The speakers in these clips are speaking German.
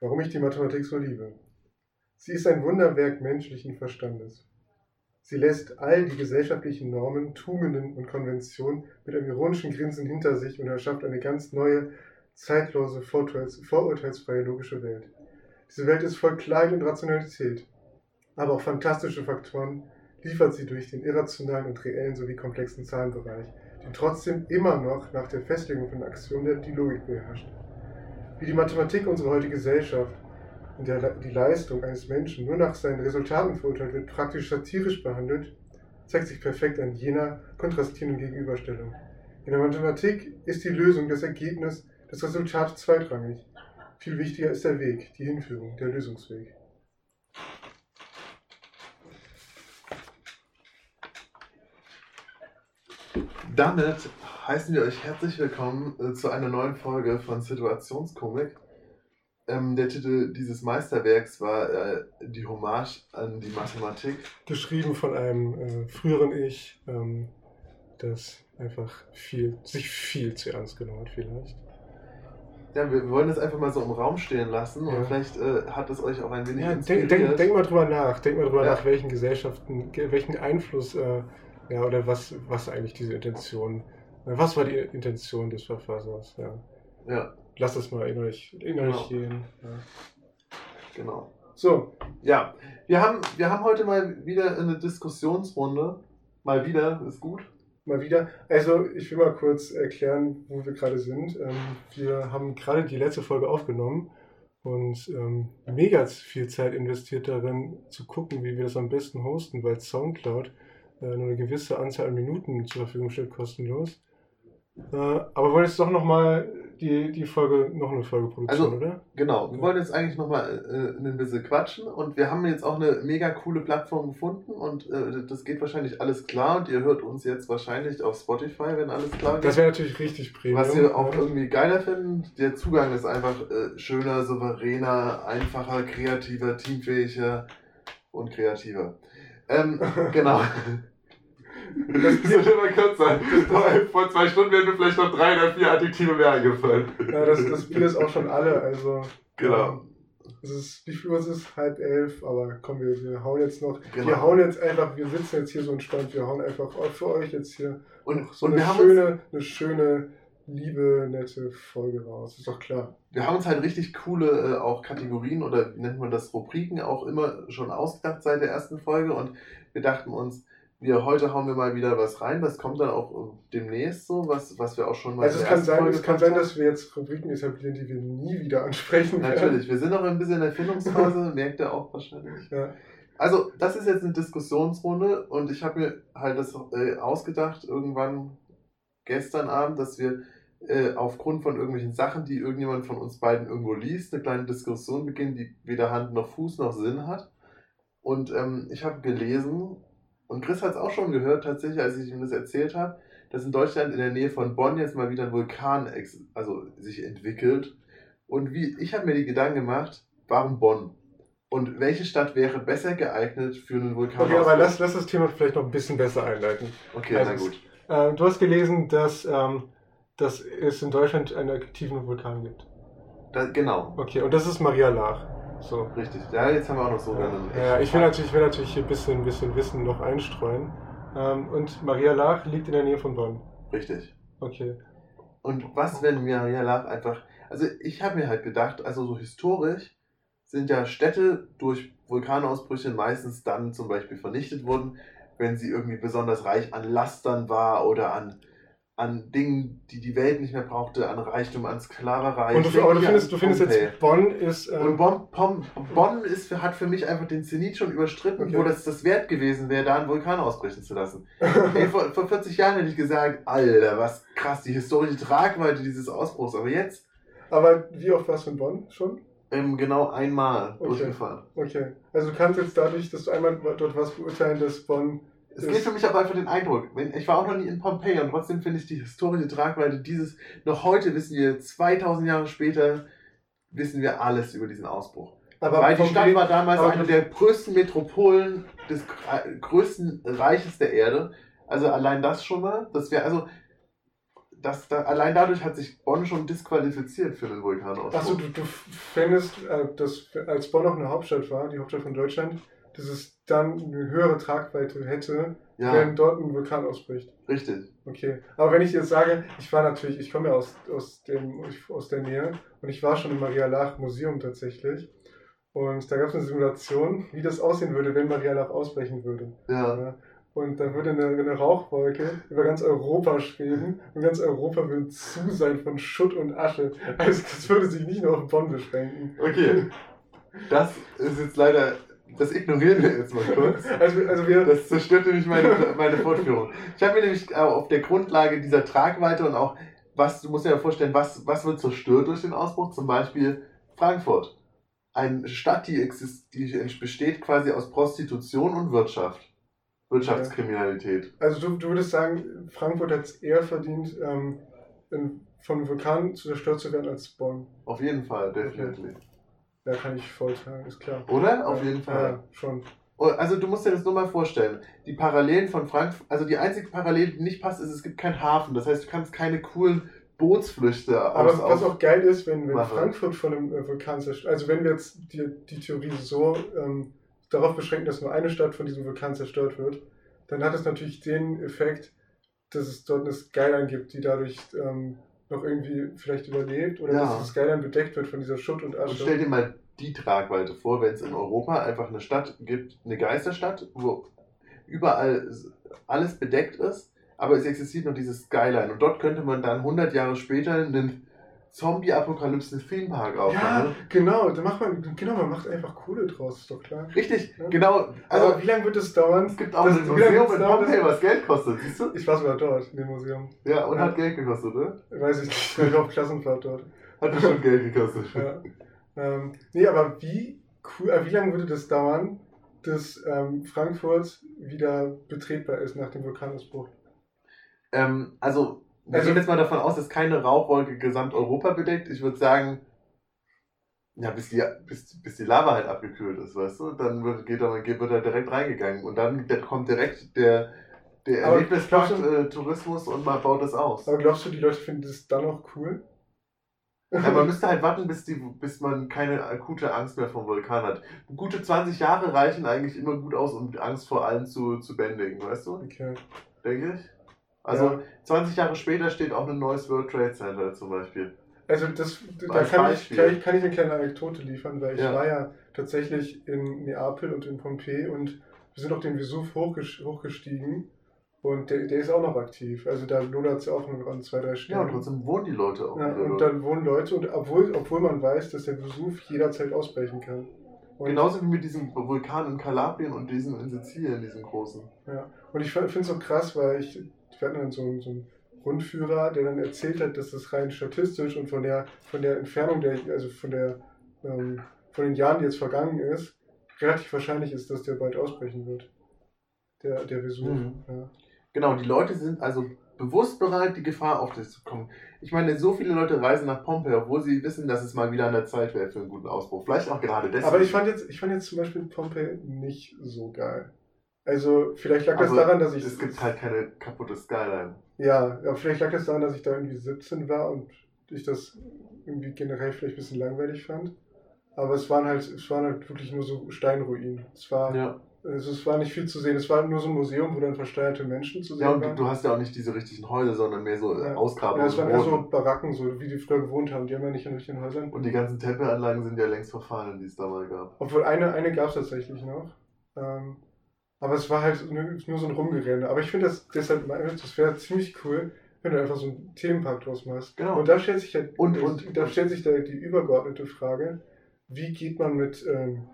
Warum ich die Mathematik so liebe. Sie ist ein Wunderwerk menschlichen Verstandes. Sie lässt all die gesellschaftlichen Normen, Tugenden und Konventionen mit einem ironischen Grinsen hinter sich und erschafft eine ganz neue, zeitlose, vorurteils vorurteilsfreie logische Welt. Diese Welt ist voll Kleid und Rationalität, aber auch fantastische Faktoren liefert sie durch den irrationalen und reellen sowie komplexen Zahlenbereich, die trotzdem immer noch nach der Festlegung von Aktionen die Logik beherrscht. Wie die Mathematik unsere heutige Gesellschaft, in der die Leistung eines Menschen nur nach seinen Resultaten verurteilt wird, praktisch satirisch behandelt, zeigt sich perfekt an jener kontrastierenden Gegenüberstellung. In der Mathematik ist die Lösung, das Ergebnis, das Resultat zweitrangig. Viel wichtiger ist der Weg, die Hinführung, der Lösungsweg. Damit heißen wir euch herzlich willkommen äh, zu einer neuen Folge von Situationskomik. Ähm, der Titel dieses Meisterwerks war äh, die Hommage an die Mathematik. Geschrieben von einem äh, früheren Ich, ähm, das einfach viel, sich viel zu ernst genommen hat vielleicht. Ja, wir wollen das einfach mal so im Raum stehen lassen Ja. und vielleicht äh, hat es euch auch ein wenig Ja, inspiriert. denk, denk, denk mal drüber nach. Denk mal drüber Ja. nach, welchen Gesellschaften, ge- welchen Einfluss, äh, ja, oder was, was eigentlich diese Intention, äh, was war die Intention des Verfassers, ja. Ja, Lasst es mal in euch, in euch Genau. gehen. Ja. genau. So, Ja, wir haben, wir haben heute mal wieder eine Diskussionsrunde. Mal wieder, ist gut. mal wieder. Also, ich will mal kurz erklären, wo wir gerade sind. Ähm, wir haben gerade die letzte Folge aufgenommen und ähm, mega viel Zeit investiert darin, zu gucken, wie wir das am besten hosten, weil Soundcloud äh, nur eine gewisse Anzahl an Minuten zur Verfügung stellt, kostenlos. Äh, aber wollen jetzt doch nochmal die, die Folge, noch eine Folge produzieren, Also, oder? Genau, wir wollen jetzt eigentlich nochmal äh, ein bisschen quatschen und wir haben jetzt auch eine mega coole Plattform gefunden und äh, das geht wahrscheinlich alles klar und ihr hört uns jetzt wahrscheinlich auf Spotify, wenn alles klar geht. Das wäre natürlich richtig Premium. Was wir auch ja. irgendwie geiler finden, der Zugang ist einfach äh, schöner, souveräner, einfacher, kreativer, teamfähiger und kreativer. Ähm, genau. Das wird immer kürzer. Vor zwei Stunden werden mir vielleicht noch drei oder vier Adjektive mehr eingefallen. Ja, das, das Bier ist auch schon alle, also. Genau. ähm, Es ist, wie viel Uhr ist es? Halb elf, aber komm, wir, wir hauen jetzt noch. Genau. Wir hauen jetzt einfach, wir sitzen jetzt hier so entspannt, wir hauen einfach für euch jetzt hier Und, so und eine haben uns, schöne, eine schöne, liebe, nette Folge raus. Ist doch klar. wir haben uns halt richtig coole äh, auch Kategorien oder wie nennt man das, Rubriken auch immer schon ausgedacht seit der ersten Folge und wir dachten uns, wir heute hauen wir mal wieder was rein. Das kommt dann auch äh, demnächst so, was, was wir auch schon mal Also es kann sein, Folge es kann sein, dass wir jetzt Rubriken etablieren, die wir nie wieder ansprechen werden. Natürlich, wir sind noch ein bisschen in der Findungsphase, merkt ihr auch wahrscheinlich. Ja. Also, das ist jetzt eine Diskussionsrunde und ich habe mir halt das äh, ausgedacht, irgendwann gestern Abend, dass wir äh, aufgrund von irgendwelchen Sachen, die irgendjemand von uns beiden irgendwo liest, eine kleine Diskussion beginnen, die weder Hand noch Fuß noch Sinn hat. Und ähm, ich habe gelesen, und Chris hat es auch schon gehört, tatsächlich, als ich ihm das erzählt habe, dass in Deutschland in der Nähe von Bonn jetzt mal wieder ein Vulkan also sich entwickelt. Und wie ich habe mir die Gedanken gemacht, warum Bonn? Und welche Stadt wäre besser geeignet für einen Vulkan? Okay, aber lass, lass das Thema vielleicht noch ein bisschen besser einleiten. Okay, Also na gut. Äh, du hast gelesen, dass, ähm, dass es in Deutschland einen aktiven Vulkan gibt. Da, genau, Okay, und das ist Maria Laach. So. richtig. Ja, jetzt haben wir auch noch so Ja, einen ja, ich will natürlich, will natürlich hier ein bisschen, bisschen Wissen noch einstreuen. Ähm, und Maria Laach liegt in der Nähe von Bonn. Richtig. Okay. Und was, wenn Maria Laach einfach. Also, ich habe mir halt gedacht, also so historisch sind ja Städte durch Vulkanausbrüche meistens dann zum Beispiel vernichtet worden, wenn sie irgendwie besonders reich an Lastern war oder an, an Dingen, die die Welt nicht mehr brauchte, an Reichtum, an Sklaverei. Und du, aber du findest, du findest jetzt, Bonn ist. Und Ähm, Bonn, Bonn, Bonn ist, hat für mich einfach den Zenit schon überstritten, Okay. wo das das wert gewesen wäre, da einen Vulkan ausbrechen zu lassen. Ey, vor, vor 40 Jahren hätte ich gesagt, Alter, was krass, die historische Tragweite dieses Ausbruchs. Aber jetzt aber wie oft warst du in Bonn schon? ähm, genau einmal Okay. durchgefahren. Okay. Also du kannst jetzt dadurch, dass du einmal dort warst, beurteilen, dass Bonn. Es geht für mich aber einfach den Eindruck. Ich war auch noch nie in Pompeji und trotzdem finde ich die historische Tragweite dieses, noch heute wissen wir, 2000 Jahre später, wissen wir alles über diesen Ausbruch. Aber Weil die Stadt war damals eine der größten Metropolen des gr- größten Reiches der Erde. Also allein das schon mal. Das wäre also das, da, allein dadurch hat sich Bonn schon disqualifiziert für den Vulkanausbruch. Achso, du, du fändest, äh, dass als Bonn noch eine Hauptstadt war, die Hauptstadt von Deutschland, dass es dann eine höhere Tragweite hätte, ja, wenn dort ein Vulkan ausbricht. richtig. Okay. Aber wenn ich jetzt sage, ich war natürlich, ich komme ja aus, aus, dem, aus der Nähe und ich war schon im Maria Lach Museum tatsächlich. Und da gab es eine Simulation, wie das aussehen würde, wenn Maria Lach ausbrechen würde. Ja. Und da würde eine, eine Rauchwolke über ganz Europa schweben und ganz Europa würde zu sein von Schutt und Asche. Also das würde sich nicht nur auf Bonn beschränken. Okay. Das ist jetzt leider. Das ignorieren wir jetzt mal kurz. Also, also wir, Das zerstört nämlich meine, meine Fortführung. Ich habe mir nämlich äh, auf der Grundlage dieser Tragweite und auch, was, du musst dir ja vorstellen, was, was wird zerstört durch den Ausbruch? Zum Beispiel Frankfurt. Eine Stadt, die, exist, die besteht quasi aus Prostitution und Wirtschaft. Wirtschaftskriminalität. also du, du würdest sagen, Frankfurt hat es eher verdient, ähm, in, von einem Vulkan zerstört zu werden als Bonn. Auf jeden Fall, definitiv. Ja, kann ich voll sagen, ist klar. Oder? Auf jeden Fall. Ja, schon. Oh, Also du musst dir das nur mal vorstellen. Die Parallelen von Frankfurt, also die einzige Parallele, die nicht passt, ist, es gibt keinen Hafen. Das heißt, du kannst keine coolen Bootsflüchte Aber aus, was auch geil ist, wenn, wenn. Frankfurt von einem äh, Vulkan zerstört, also wenn wir jetzt die, die Theorie so ähm, darauf beschränken, dass nur eine Stadt von diesem Vulkan zerstört wird, dann hat es natürlich den Effekt, dass es dort eine Skyline gibt, die dadurch ähm, noch irgendwie vielleicht überlebt oder Ja. dass die Skyline bedeckt wird von dieser Schutt und Und Asche. stell dir mal die Tragweite vor, wenn es in Europa einfach eine Stadt gibt, eine Geisterstadt, wo überall alles bedeckt ist, aber es existiert noch dieses Skyline. Und dort könnte man dann 100 Jahre später einen Zombie-Apokalypse-Filmpark ja, aufmachen. genau, da macht man, genau, man macht einfach Kohle draus, ist doch klar. Richtig, Ja. genau. Also Aber wie lange wird es dauern? es gibt auch Das- ein Museum in Pompeii, was Geld kostet, siehst du? Ich war sogar dort, in dem Museum. Ja, und Ja. hat Geld gekostet, ne? Weiß ich nicht, ich war auf Klassenfahrt dort. Hat schon Geld gekostet. Ja. Ähm, nee, aber wie cool, äh, wie lange würde das dauern, dass ähm, Frankfurt wieder betretbar ist nach dem Vulkanausbruch? Ähm, also, wir Also- gehen jetzt mal davon aus, dass keine Rauchwolke Gesamteuropa bedeckt. Ich würde sagen, ja, bis die, bis, bis die Lava halt abgekühlt ist, weißt du? Dann wird, geht er, wird er direkt reingegangen. Und dann kommt direkt der, der du- äh, Tourismus und man baut das aus. Aber glaubst du, die Leute finden das dann noch cool? Ja, man müsste halt warten, bis, die, bis man keine akute Angst mehr vom Vulkan hat. Gute 20 Jahre reichen eigentlich immer gut aus, um die Angst vor allem zu, zu bändigen, weißt du? okay. Denke ich. Also Ja. 20 Jahre später steht auch ein neues World Trade Center zum Beispiel. Also das, da kann ich, kann, ich, kann ich eine kleine Anekdote liefern, weil ich Ja. war ja tatsächlich in Neapel und in Pompeji und wir sind auf den Vesuv hochges hochgestiegen und der, der ist auch noch aktiv. Also da lodert es ja auch noch an zwei, drei Ja, Stellen. und trotzdem wohnen die Leute auch. Ja, und dann wohnen Leute, und obwohl, obwohl man weiß, dass der Vesuv jederzeit ausbrechen kann. Und, Genauso wie mit diesem Vulkan in Kalabrien und diesem in Sizilien, diesem großen. Ja. Und ich finde es so krass, weil ich, wir hatten dann so, einen- so einen Rundführer, der dann erzählt hat, dass das rein statistisch und von der, von der Entfernung, der, also von der, ähm, von den Jahren, die jetzt vergangen ist, relativ wahrscheinlich ist, dass der bald ausbrechen wird. Der, der Vesuv. Mhm. Ja. Genau, die Leute sind also bewusst bereit, die Gefahr auf sich zu kommen. Ich meine, so viele Leute reisen nach Pompeii, obwohl sie wissen, dass es mal wieder an der Zeit wäre für einen guten Ausbruch. Vielleicht auch gerade deswegen. Aber ich fand jetzt, ich fand jetzt zum Beispiel Pompeii nicht so geil. Also vielleicht lag das Aber daran, dass ich es gibt halt keine kaputte Skyline. Ja, ja, vielleicht lag das daran, dass ich da irgendwie 17 war und ich das irgendwie generell vielleicht ein bisschen langweilig fand. Aber es waren halt, es waren halt wirklich nur so Steinruinen. Es war, Ja. also es war nicht viel zu sehen. Es war nur so ein Museum, wo dann versteinerte Menschen zu sehen Ja, und waren. du, du hast ja auch nicht diese richtigen Häuser, sondern mehr so Ja. Ausgrabungen. ja, es waren eher so. Baracken, so wie die früher gewohnt haben. Die haben ja nicht in richtigen Häusern. Und die ganzen Tempelanlagen sind ja längst verfallen, die es da mal gab. Obwohl eine, eine gab es tatsächlich noch. Ähm, aber es war halt nur, so ein Rumgerenne. Aber ich finde das deshalb, das wäre ziemlich cool, wenn du einfach so einen Themenpark draus machst. Genau. Und da stellt sich halt, Und- und- da stellt sich da die übergeordnete Frage, wie geht man mit ähm,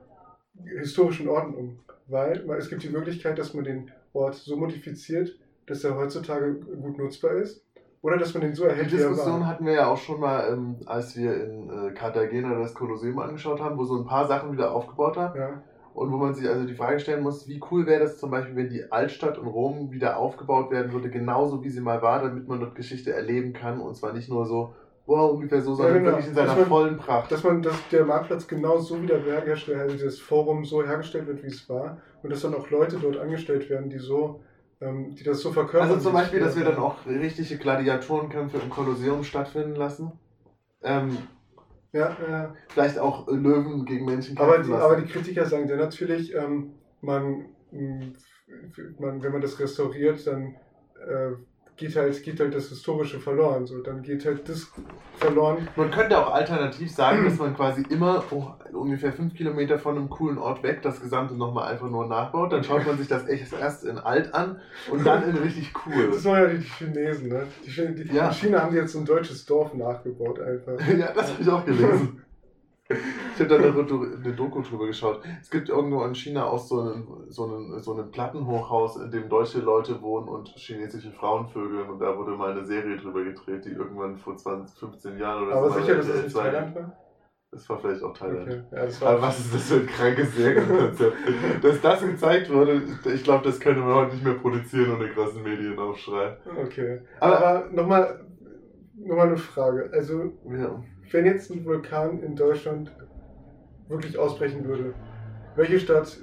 historischen Orten um? Weil es gibt die Möglichkeit, dass man den Ort so modifiziert, dass er heutzutage gut nutzbar ist. Oder dass man den so Die erhält, er Diskussion war. hatten wir ja auch schon mal, ähm, als wir in äh, Cartagena das Kolosseum angeschaut haben, wo so ein paar Sachen wieder aufgebaut haben. Ja. Und wo man sich also die Frage stellen muss, wie cool wäre das zum Beispiel, wenn die Altstadt in Rom wieder aufgebaut werden würde, genauso wie sie mal war, damit man dort Geschichte erleben kann. Und zwar nicht nur so, wow, ungefähr so, sondern genau. wirklich in seiner man- vollen Pracht. Dass man, dass der Marktplatz genau so wieder hergestellt, also das Forum so hergestellt wird, wie es war, und dass dann auch Leute dort angestellt werden, die so ähm, die das so verkörpern. Also zum Beispiel, dass wir dann auch richtige Gladiatorenkämpfe im Kolosseum stattfinden lassen. Ähm, Ja, ja. vielleicht auch Löwen gegen Menschen Aber die, aber die Kritiker sagen dann natürlich, ähm, man, man, wenn man das restauriert, dann äh, geht, halt, geht halt das Historische verloren. So. Dann geht halt das verloren. Man könnte auch alternativ sagen, dass man quasi immer oh, ungefähr fünf Kilometer von einem coolen Ort weg das Gesamte nochmal einfach nur nachbaut. Dann schaut man sich das echt erst in alt an und dann in richtig cool. Das waren ja die Chinesen, ne? Die, die, Ja. In China haben die jetzt so ein deutsches Dorf nachgebaut einfach. Ja, das habe ich auch gelesen. Ich habe da eine, Doku- eine Doku drüber geschaut. Es gibt irgendwo in China auch so einen, so einen, so einen Plattenhochhaus, in dem deutsche Leute wohnen und chinesische Frauen vögeln. Und da wurde mal eine Serie drüber gedreht, die irgendwann vor 20, 15 Jahren oder Aber so. sicher, dass das nicht RTL 2 Thailand war? Das war vielleicht auch Thailand. Okay. Ja, Aber was ist das für ein krankes Serienkonzept? Dass das gezeigt wurde, ich glaube, das können wir heute nicht mehr produzieren ohne krassen Medienaufschrei. Okay. Aber- Aber nochmal noch mal eine Frage. Also, Ja. wenn jetzt ein Vulkan in Deutschland wirklich ausbrechen würde, welche Stadt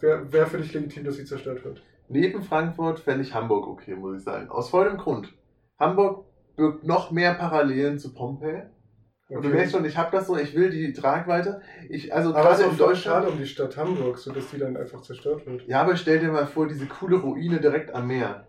wäre wär für dich legitim, dass sie zerstört wird? Neben Frankfurt fände ich Hamburg okay, muss ich sagen. Aus folgendem Grund. Hamburg birgt noch mehr Parallelen zu Pompeji. Und du merkst schon, ich habe das so, ich will die Tragweite. Ich, also Aber es ist auch schade um die Stadt Hamburg, sodass die dann einfach zerstört wird. Ja, aber stell dir mal vor, diese coole Ruine direkt am Meer.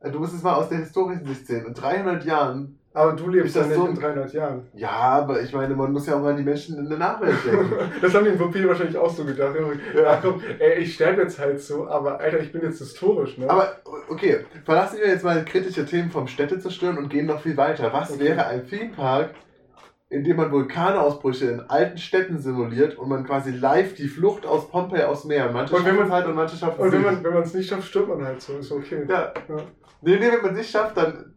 Äh, Du musst es mal aus der historischen Sicht sehen. In 300 Jahren Aber du lebst ja nicht so in ein- 300 Jahren. Ja, aber ich meine, man muss ja auch mal an die Menschen in der Nachwelt denken. Das haben die in Vampir wahrscheinlich auch so gedacht. Ja, komm, ey, ich sterbe jetzt halt so, aber Alter, ich bin jetzt historisch, ne? aber okay, verlassen wir jetzt mal kritische Themen vom Städte zerstören und gehen noch viel weiter. Was Okay. wäre ein Themepark, in dem man Vulkanausbrüche in alten Städten simuliert und man quasi live die Flucht aus Pompeji aus Meer. Manche Und wenn man- es halt und manche schaffen es Und nicht. man wenn man es nicht schafft, stirbt man halt so. Ist okay. ja. Ja. Nee, nee, wenn man es nicht schafft, dann,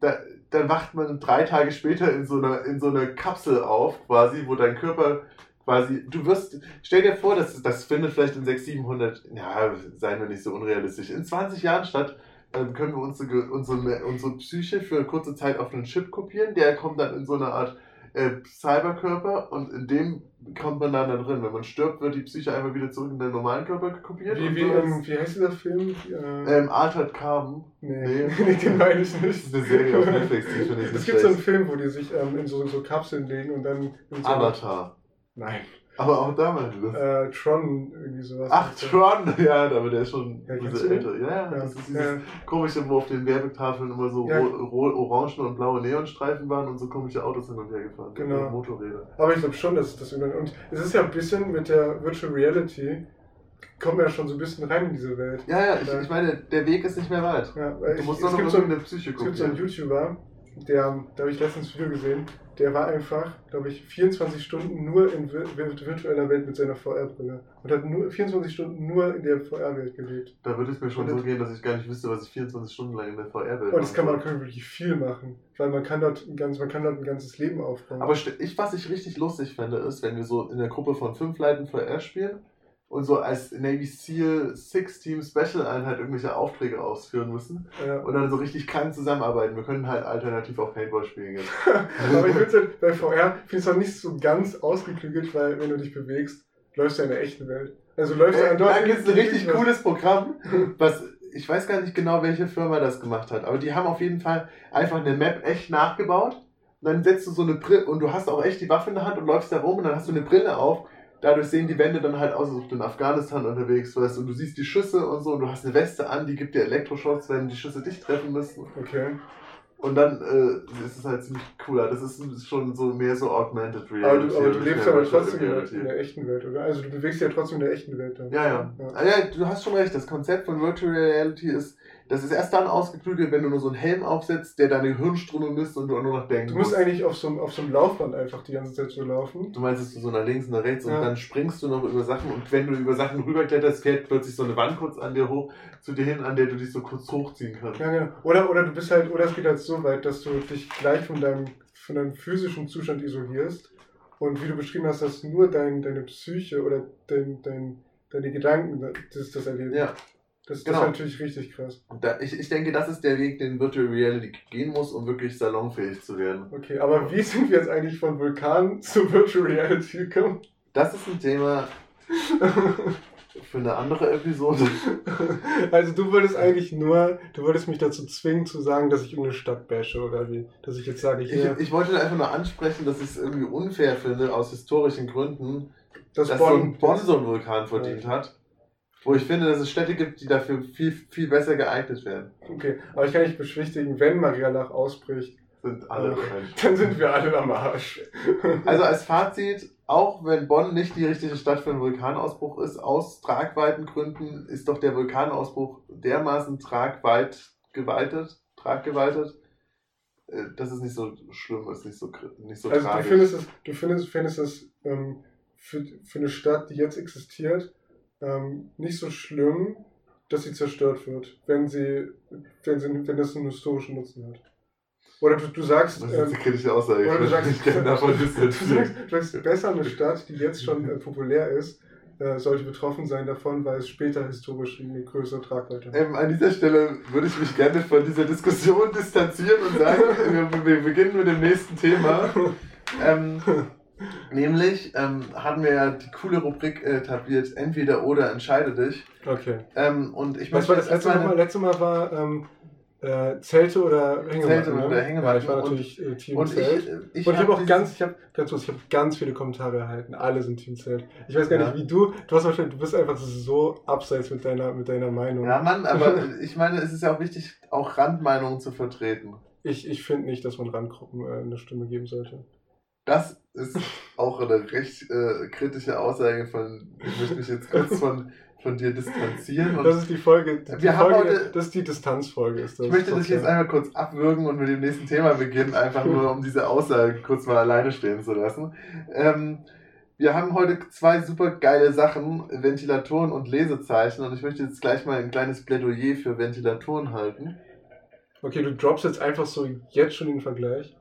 da, dann wacht man drei Tage später in so einer, in so einer Kapsel auf, quasi, wo dein Körper quasi, du wirst, stell dir vor, das, das findet vielleicht in 600, 700, ja, seien wir nicht so unrealistisch, in 20 Jahren statt, dann können wir unsere, unsere, unsere Psyche für eine kurze Zeit auf einen Chip kopieren, der kommt dann in so eine Art äh, Cyberkörper und in dem kommt man dann da drin. Wenn man stirbt, wird die Psyche einfach wieder zurück in den normalen Körper kopiert. Wie, wie, so ähm, wie heißt dieser Film? Äh, ähm, Altered Carbon. nee, nee. den meine ich Das nicht. ist eine Serie auf Netflix, die finde ich Es nicht gibt so einen. Film, wo die sich ähm, in so, so Kapseln legen und dann in so Avatar. Nein. Aber auch da mal das. Äh, Tron, irgendwie sowas. Ach, Tron! Ja, aber der ist schon Ja, ein bisschen älter. Ja, ja, das ist dieses ja. komische, wo auf den Werbetafeln immer so Ja. orangen und blaue Neonstreifen waren und so komische Autos hin und her gefahren. Genau. Und Motorräder. Aber ich glaube schon, dass es das irgendwann. Und es ist ja ein bisschen mit der Virtual Reality, kommen wir ja schon so ein bisschen rein in diese Welt. Ja, ja, ich, Ja. ich meine, der Weg ist nicht mehr weit. Ja, weil Du ich, musst es, nur noch gibt so, Psyche es gibt so einen. YouTuber, der, da habe ich letztens ein Video gesehen, der war einfach, glaube ich, 24 Stunden nur in vir vir virtueller Welt mit seiner VR-Brille. Und hat nur 24 Stunden nur in der VR-Welt gelebt. Da würde es mir schon Und- so gehen, dass ich gar nicht wüsste, was ich 24 Stunden lang in der VR-Welt Und das kann man kann wirklich viel machen. Weil man kann dort ein, ganz, man kann dort ein ganzes Leben aufbauen. Aber ich, was ich richtig lustig fände, ist, wenn wir so in der Gruppe von fünf Leuten VR spielen und so als Navy SEAL Six Team Special Einheit irgendwelche Aufträge ausführen müssen ja. und dann so richtig krank zusammenarbeiten. Wir können halt alternativ auch Paintball spielen jetzt. Aber ich finde halt, bei VR finde ich es auch nicht so ganz ausgeklügelt, weil wenn du dich bewegst, läufst du ja in der echten Welt. Also läufst du Äh, an da dort. gibt es ein richtig cooles Programm, was ich weiß gar nicht genau, welche Firma das gemacht hat, aber die haben auf jeden Fall einfach eine Map echt nachgebaut. Und dann setzt du so eine Brille und du hast auch echt die Waffe in der Hand und läufst da rum und dann hast du eine Brille auf. Dadurch sehen die Wände dann halt aus, als ob du in Afghanistan unterwegs warst und du siehst die Schüsse und so und du hast eine Weste an, die gibt dir Elektroschocks, wenn die Schüsse dich treffen müssen. Okay. Und dann äh, ist es halt ziemlich cooler. Das ist schon so mehr so Augmented Aber Reality. du, aber du lebst aber trotzdem in der, Reality. in der echten Welt, oder? Also du bewegst dich ja trotzdem in der echten Welt dann. Ja, ja. ja. Ah, ja, du hast schon recht. Das Konzept von Virtual Reality ist, das ist erst dann ausgeklügelt, wenn du nur so einen Helm aufsetzt, der deine Hirnströme misst und du nur noch denken Du musst musst. eigentlich auf so, einem- auf so einem Laufband einfach die ganze Zeit so laufen. Du meinst, dass du so nach links und nach rechts Ja. und dann springst du noch über Sachen und wenn du über Sachen rüberkletterst, fährt plötzlich so eine Wand kurz an dir hoch, zu dir hin, an der du dich so kurz hochziehen kannst. Ja, genau. Oder, oder du bist halt, oder es geht halt so weit, dass du dich gleich von deinem, von deinem physischen Zustand isolierst. Und wie du beschrieben hast, dass nur dein, deine Psyche oder dein, dein, deine Gedanken das, das erleben. Ja, Das, genau. ist natürlich richtig krass. da, ich, ich denke, das ist der Weg, den Virtual Reality gehen muss, um wirklich salonfähig zu werden. Okay, aber wie sind wir jetzt eigentlich von Vulkan zu Virtual Reality gekommen? Das ist ein Thema für eine andere Episode. Also du wolltest eigentlich nur, du wolltest mich dazu zwingen zu sagen, dass ich irgendeine Stadt bashe oder wie? Dass ich jetzt sage, Ich, hier, ich wollte einfach nur ansprechen, dass ich es irgendwie unfair finde, aus historischen Gründen, das dass so ein Bonn so einen Vulkan verdient hat. Wo ich finde, dass es Städte gibt, die dafür viel, viel besser geeignet werden. Okay, aber ich kann nicht beschwichtigen, wenn Marialach ausbricht, Sind alle Ja. Menschen. dann sind wir alle am Arsch. Also als Fazit, auch wenn Bonn nicht die richtige Stadt für einen Vulkanausbruch ist, aus Tragweitengründen ist doch der Vulkanausbruch dermaßen tragweit gewaltet, traggewaltet, äh, dass es nicht so schlimm ist, nicht so, nicht so Also du tragisch. findest es, du findest, findest es ähm, für, für eine Stadt, die jetzt existiert, ähm, nicht so schlimm, dass sie zerstört wird, wenn sie, wenn sie, wenn das einen historischen Nutzen hat. Oder du, du sagst, das ist jetzt ähm, eine kritische Aussage. Ich oder du sagst, mich gerne davon du distanzieren. sagst, du sagst, besser eine Stadt, die jetzt schon äh, populär ist, äh, sollte betroffen sein davon, weil es später historisch eine größere Tragweite hat. Ähm, an dieser Stelle würde ich mich gerne von dieser Diskussion distanzieren und sagen, wir, wir beginnen mit dem nächsten Thema. Ähm, nämlich ähm, haben wir ja die coole Rubrik äh, etabliert, entweder oder entscheide dich. Okay. Ähm, und ich Was war das letzte Mal? Letzte Mal war ähm, äh, Zelte oder Hängematten. Zelte ne? oder Hängematten Ja, ich war und- natürlich äh, Team und Zelt. ich, äh, ich, und ich habe auch dieses- ganz, ich habe ganz kurz, ich habe ganz viele Kommentare erhalten. Alle sind Team Zelt. Ich weiß gar Ja. nicht, wie du. Du hast wahrscheinlich, du bist einfach so abseits mit deiner, mit deiner Meinung. Ja, Mann, aber ich meine, es ist ja auch wichtig, auch Randmeinungen zu vertreten. Ich, ich finde nicht, dass man Randgruppen eine Stimme geben sollte. Das ist auch eine recht äh, kritische Aussage von, ich möchte mich jetzt kurz von, von dir distanzieren. Und Das ist die Folge. Die Wir haben Folge heute- das ist die Distanzfolge. Ist das. Ich möchte dich jetzt einmal kurz abwürgen und mit dem nächsten Thema beginnen, einfach nur um diese Aussage kurz mal alleine stehen zu lassen. Ähm, wir haben heute zwei super geile Sachen, Ventilatoren und Lesezeichen, und ich möchte jetzt gleich mal ein kleines Plädoyer für Ventilatoren halten. Okay, du droppst jetzt einfach so jetzt schon den Vergleich.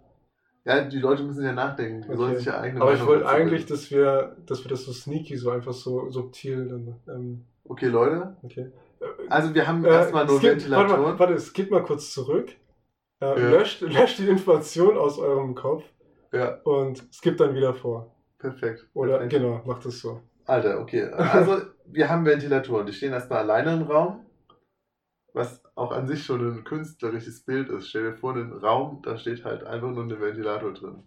Ja, die Leute müssen ja nachdenken, die sollen Okay. sich ja eigene Aber ich Meinung wollte dazu eigentlich, dass wir, dass wir das so sneaky, so einfach so subtil dann. Ähm, Okay, Leute, okay. also wir haben Äh, erstmal nur warte, Ventilatoren. mal, warte, skip mal kurz zurück. Äh, Ja. löscht, löscht die Information aus eurem Kopf Ja, und skip dann wieder vor. perfekt. Oder Perfekt. genau, macht das so. Alter, okay. Also, wir haben Ventilatoren. Die stehen erstmal alleine im Raum, was auch an sich schon ein künstlerisches Bild ist. Stell dir vor, einen Raum, da steht halt einfach nur ein Ventilator drin.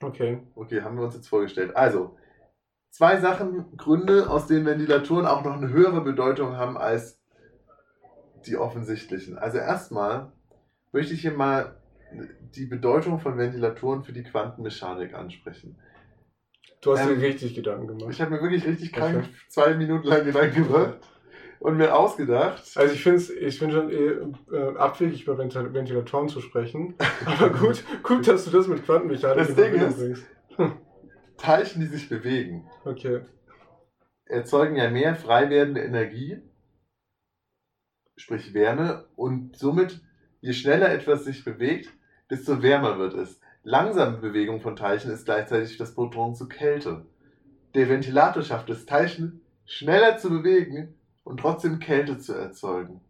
Okay. Okay, haben wir uns jetzt vorgestellt. Also, zwei Sachen, Gründe, aus denen Ventilatoren auch noch eine höhere Bedeutung haben als die offensichtlichen. Also erstmal möchte ich hier mal die Bedeutung von Ventilatoren für die Quantenmechanik ansprechen. Du hast Ähm, dir richtig Gedanken gemacht. Ich habe mir wirklich richtig krank Okay. zwei Minuten lang Gedanken gemacht und mir ausgedacht. Also ich finde es ich find schon eh, äh, abwegig, über Ventil Ventilatoren zu sprechen. Aber gut, gut, dass du das mit Quantenmechanik Das in Ding ist- bringst. Teilchen, die sich bewegen, Okay. erzeugen ja mehr frei werdende Energie, sprich Wärme, und somit, je schneller etwas sich bewegt, desto wärmer wird es. Langsame Bewegung von Teilchen ist gleichzeitig das Pendant zu Kälte. Der Ventilator schafft es, Teilchen schneller zu bewegen und trotzdem Kälte zu erzeugen.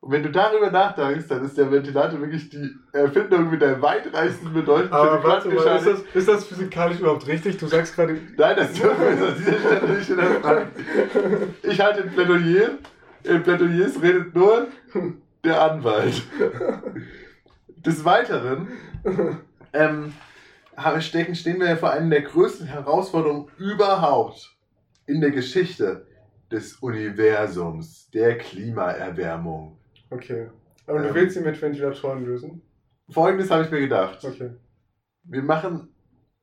Und wenn du darüber nachdenkst, dann ist der Ventilator wirklich die Erfindung mit der weitreichsten Bedeutung für Aber die warte mal, ist das, ist das physikalisch überhaupt richtig? Du sagst gerade. Nein, das dürfen wir jetzt an dieser Stelle nicht hinterfragen. Ich halte ein Plädoyer. In Plädoyers redet nur der Anwalt. Des Weiteren ähm, stecken, stehen wir ja vor einer der größten Herausforderungen überhaupt in der Geschichte des Universums, der Klimaerwärmung. Okay. Aber du Ähm. willst sie mit Ventilatoren lösen? Folgendes habe ich mir gedacht. Okay. wir machen,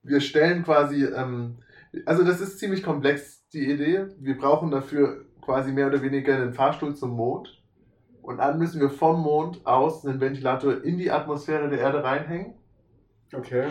wir stellen quasi, ähm, also das ist ziemlich komplex, die Idee. Wir brauchen dafür quasi mehr oder weniger einen Fahrstuhl zum Mond. Und dann müssen wir vom Mond aus einen Ventilator in die Atmosphäre der Erde reinhängen. Okay.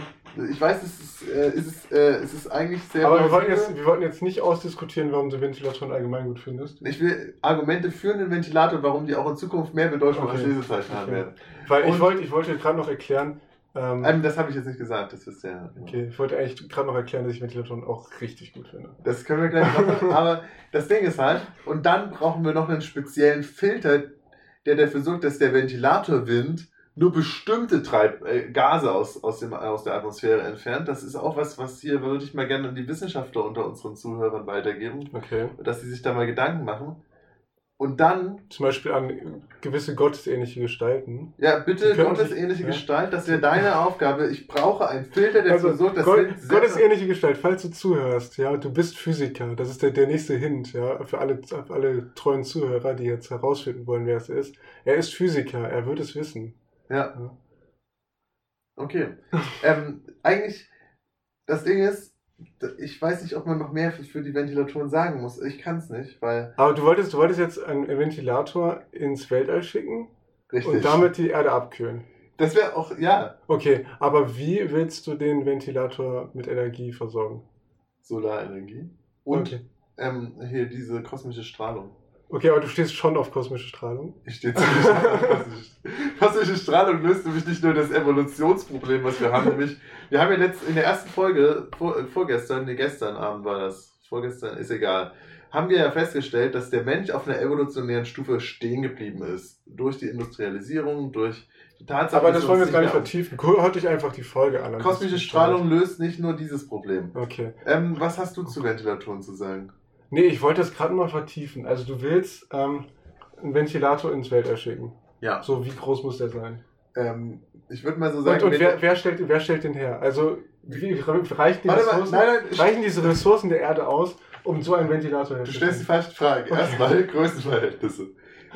Ich weiß, es ist, äh, es ist, äh, es ist eigentlich sehr Aber wir wollten, jetzt, wir wollten jetzt nicht ausdiskutieren, warum du Ventilatoren allgemein gut findest. Ich will Argumente für einen Ventilator, warum die auch in Zukunft mehr Bedeutung Okay. als Lesezeichen haben Okay. werden. Weil ich Und- wollte, ich wollte gerade noch erklären. Ähm, Ähm, das habe ich jetzt nicht gesagt, das ist ja. okay, ich wollte eigentlich gerade noch erklären, dass ich Ventilatoren auch richtig gut finde. Das können wir gleich machen. Aber das Ding ist halt, und dann brauchen wir noch einen speziellen Filter, der dafür sorgt, dass der Ventilatorwind nur bestimmte Treib äh, Gase aus, aus, dem, aus der Atmosphäre entfernt. Das ist auch was, was hier würde ich mal gerne an die Wissenschaftler unter unseren Zuhörern weitergeben, Okay. dass sie sich da mal Gedanken machen. Und dann, Zum Beispiel an gewisse gottesähnliche Gestalten. ja, bitte gottesähnliche ja. Gestalt, das wäre deine Aufgabe. Ich brauche einen Filter, der Also, sorgt, dass Gott, gottesähnliche Gestalt, falls du zuhörst, ja, du bist Physiker. Das ist der, der nächste Hint, ja, für alle, für alle treuen Zuhörer, die jetzt herausfinden wollen, wer es ist. Er ist Physiker, er wird es wissen. Ja. Okay. ähm, eigentlich, das Ding ist, ich weiß nicht, ob man noch mehr für, für die Ventilatoren sagen muss. Ich kann es nicht, weil. Aber du wolltest, du wolltest jetzt einen Ventilator ins Weltall schicken Richtig. und damit die Erde abkühlen. Das wäre auch, ja, Okay, aber wie willst du den Ventilator mit Energie versorgen? Solarenergie. Und okay. ähm, hier diese kosmische Strahlung. Okay, aber du stehst schon auf kosmische Strahlung. Ich stehe ziemlich auf kosmische, kosmische Strahlung löst nämlich nicht nur das Evolutionsproblem, was wir haben, nämlich, wir haben ja letzt, in der ersten Folge, vor, äh, vorgestern, nee, gestern Abend war das, vorgestern, ist egal, haben wir ja festgestellt, dass der Mensch auf einer evolutionären Stufe stehen geblieben ist. Durch die Industrialisierung, durch die Tatsache, Aber das wollen wir jetzt gar nicht vertiefen. Hört euch einfach die Folge an. Kosmische Strahlung löst nicht nur dieses Problem. Okay. Ähm, was hast du zu Ventilatoren zu sagen? Nee, ich wollte das gerade mal vertiefen. Also du willst ähm, einen Ventilator ins Weltall schicken. Ja. So, wie groß muss der sein? Ähm, ich würde mal so sagen, Und, und wer, wer, stellt, wer stellt den her? Also, wie, reichen, die Ressourcen, nein, nein, ich- reichen diese Ressourcen der Erde aus, um so einen Ventilator Du herzustellen? stellst die falsche Frage. Erstmal Größenverhältnisse.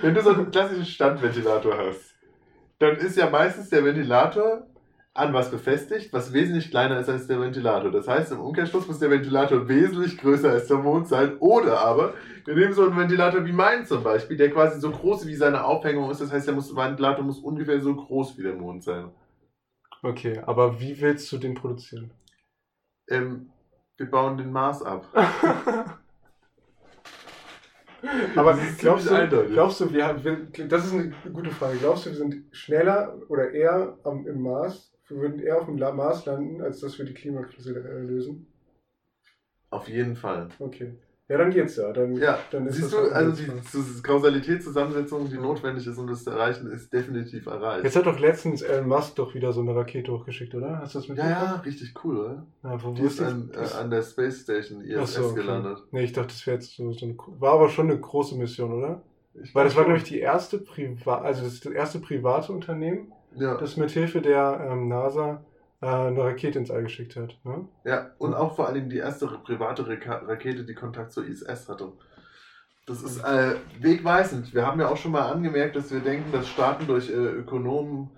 Wenn du so einen klassischen Standventilator hast, dann ist ja meistens der Ventilator an was befestigt, was wesentlich kleiner ist als der Ventilator. Das heißt, im Umkehrschluss muss der Ventilator wesentlich größer als der Mond sein. Oder aber, wir nehmen so einen Ventilator wie meinen zum Beispiel, der quasi so groß wie seine Aufhängung ist. Das heißt, der muss, Ventilator muss ungefähr so groß wie der Mond sein. Okay, aber wie willst du den produzieren? Ähm, wir bauen den Mars ab. aber glaubst du, glaubst du, wir haben, das ist eine gute Frage. Glaubst du, wir sind schneller oder eher am, im Mars, wir würden eher auf dem Mars landen, als dass wir die Klimakrise lösen? Auf jeden Fall. Okay. Ja, dann geht's ja. Dann, Ja, dann ist siehst das du, also die die Kausalitätszusammensetzung, die notwendig ist, um das zu erreichen, ist definitiv erreicht. Jetzt hat doch letztens Elon Musk doch wieder so eine Rakete hochgeschickt, oder? Hast du das ja, mitbekommen? ja, richtig cool, oder? ja. wo, Die ist an, äh, an der Space Station ISS Ach so, okay. gelandet. Nee, ich dachte, das wäre jetzt so, so eine. War aber schon eine große Mission, oder? Ich Weil das war, glaub glaube ich, die erste Priva also das, das erste private Unternehmen, Ja, das mit Hilfe der ähm, NASA äh, eine Rakete ins All geschickt hat. Ne? ja, und auch vor allem die erste private Rakete, die Kontakt zur ISS hatte. Das ist äh, wegweisend. Wir haben ja auch schon mal angemerkt, dass wir denken, dass Staaten durch äh, Ökonomen,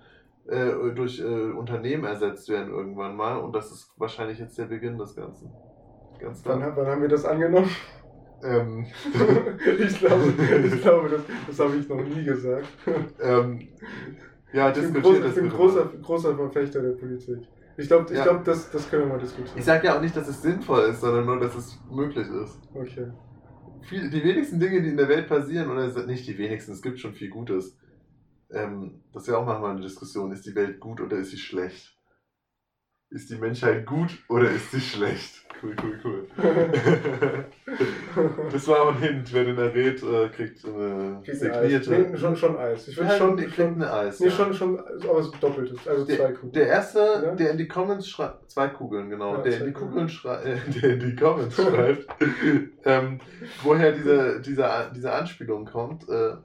äh, durch äh, Unternehmen ersetzt werden irgendwann mal. Und das ist wahrscheinlich jetzt der Beginn des Ganzen. Ganz Wann, klar. ha- wann haben wir das angenommen? Ähm, ich glaube, ich glaube das, das habe ich noch nie gesagt. ähm, ja, Ich bin, groß, ich das bin großer, großer Verfechter der Politik. Ich glaube, ich Ja. glaub, das, das können wir mal diskutieren. Ich sage ja auch nicht, dass es sinnvoll ist, sondern nur, dass es möglich ist. Okay. Viel, die wenigsten Dinge, die in der Welt passieren, oder nicht die wenigsten, es gibt schon viel Gutes. Ähm, das ist ja auch manchmal eine Diskussion, ist die Welt gut oder ist sie schlecht? Ist die Menschheit gut oder ist sie schlecht? Cool, cool, cool. das war auch ein Hint, wer den errät, äh, kriegt eine Kriegt ein Eis. signierte... Nee, schon, schon Eis. Ich Ja, würde schon, die kriegt eine Eis. nee, ja. schon, schon, aber so doppeltes, also zwei Der, Kugeln. der erste, Ja? der in die Comments schreibt, zwei Kugeln, genau, Ja, der in zwei die Kugeln. Äh, der in die Comments schreibt, ähm, woher diese, diese, diese Anspielung kommt, äh,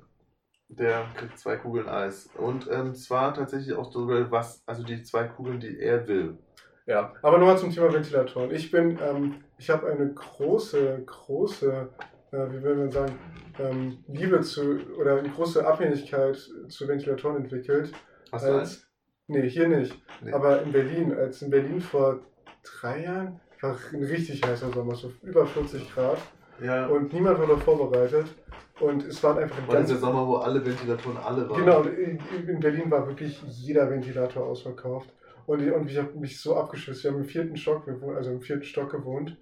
der kriegt zwei Kugeln Eis. Und ähm, zwar tatsächlich auch sogar was, also die zwei Kugeln, die er will. Ja, aber nochmal zum Thema Ventilatoren. Ich bin, ähm, ich habe eine große, große, äh, wie will man sagen, ähm, Liebe zu oder eine große Abhängigkeit zu Ventilatoren entwickelt. Hast du als, nee, hier nicht. Nee. Aber in Berlin, als in Berlin vor drei Jahren, war ein richtig heißer Sommer, so über 40 Grad. Ja, Und niemand war darauf vorbereitet. Und es waren einfach war das ganz der Sommer, wo alle Ventilatoren alle waren? Genau, in Berlin war wirklich jeder Ventilator ausverkauft. Und ich, und ich habe mich so abgeschwitzt. Wir haben im vierten Stock, gewohnt, also im vierten Stock gewohnt.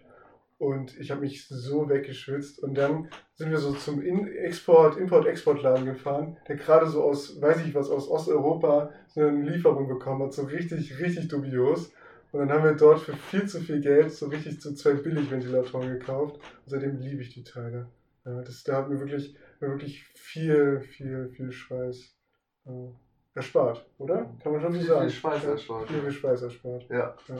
Und ich habe mich so weggeschwitzt. Und dann sind wir so zum In Export, Import-Export-Laden gefahren, der gerade so aus, weiß ich was, aus Osteuropa so eine Lieferung bekommen hat. So richtig, richtig dubios. Und dann haben wir dort für viel zu viel Geld so richtig so zwei Billigventilatoren gekauft. Und seitdem liebe ich die Teile. Ja, das, da hat mir wirklich, mir wirklich viel, viel, viel Schweiß. äh, erspart, oder? Kann man schon so sagen. viel Schweiß Ja, erspart. Viel, Schweiß erspart. Ja. Ja.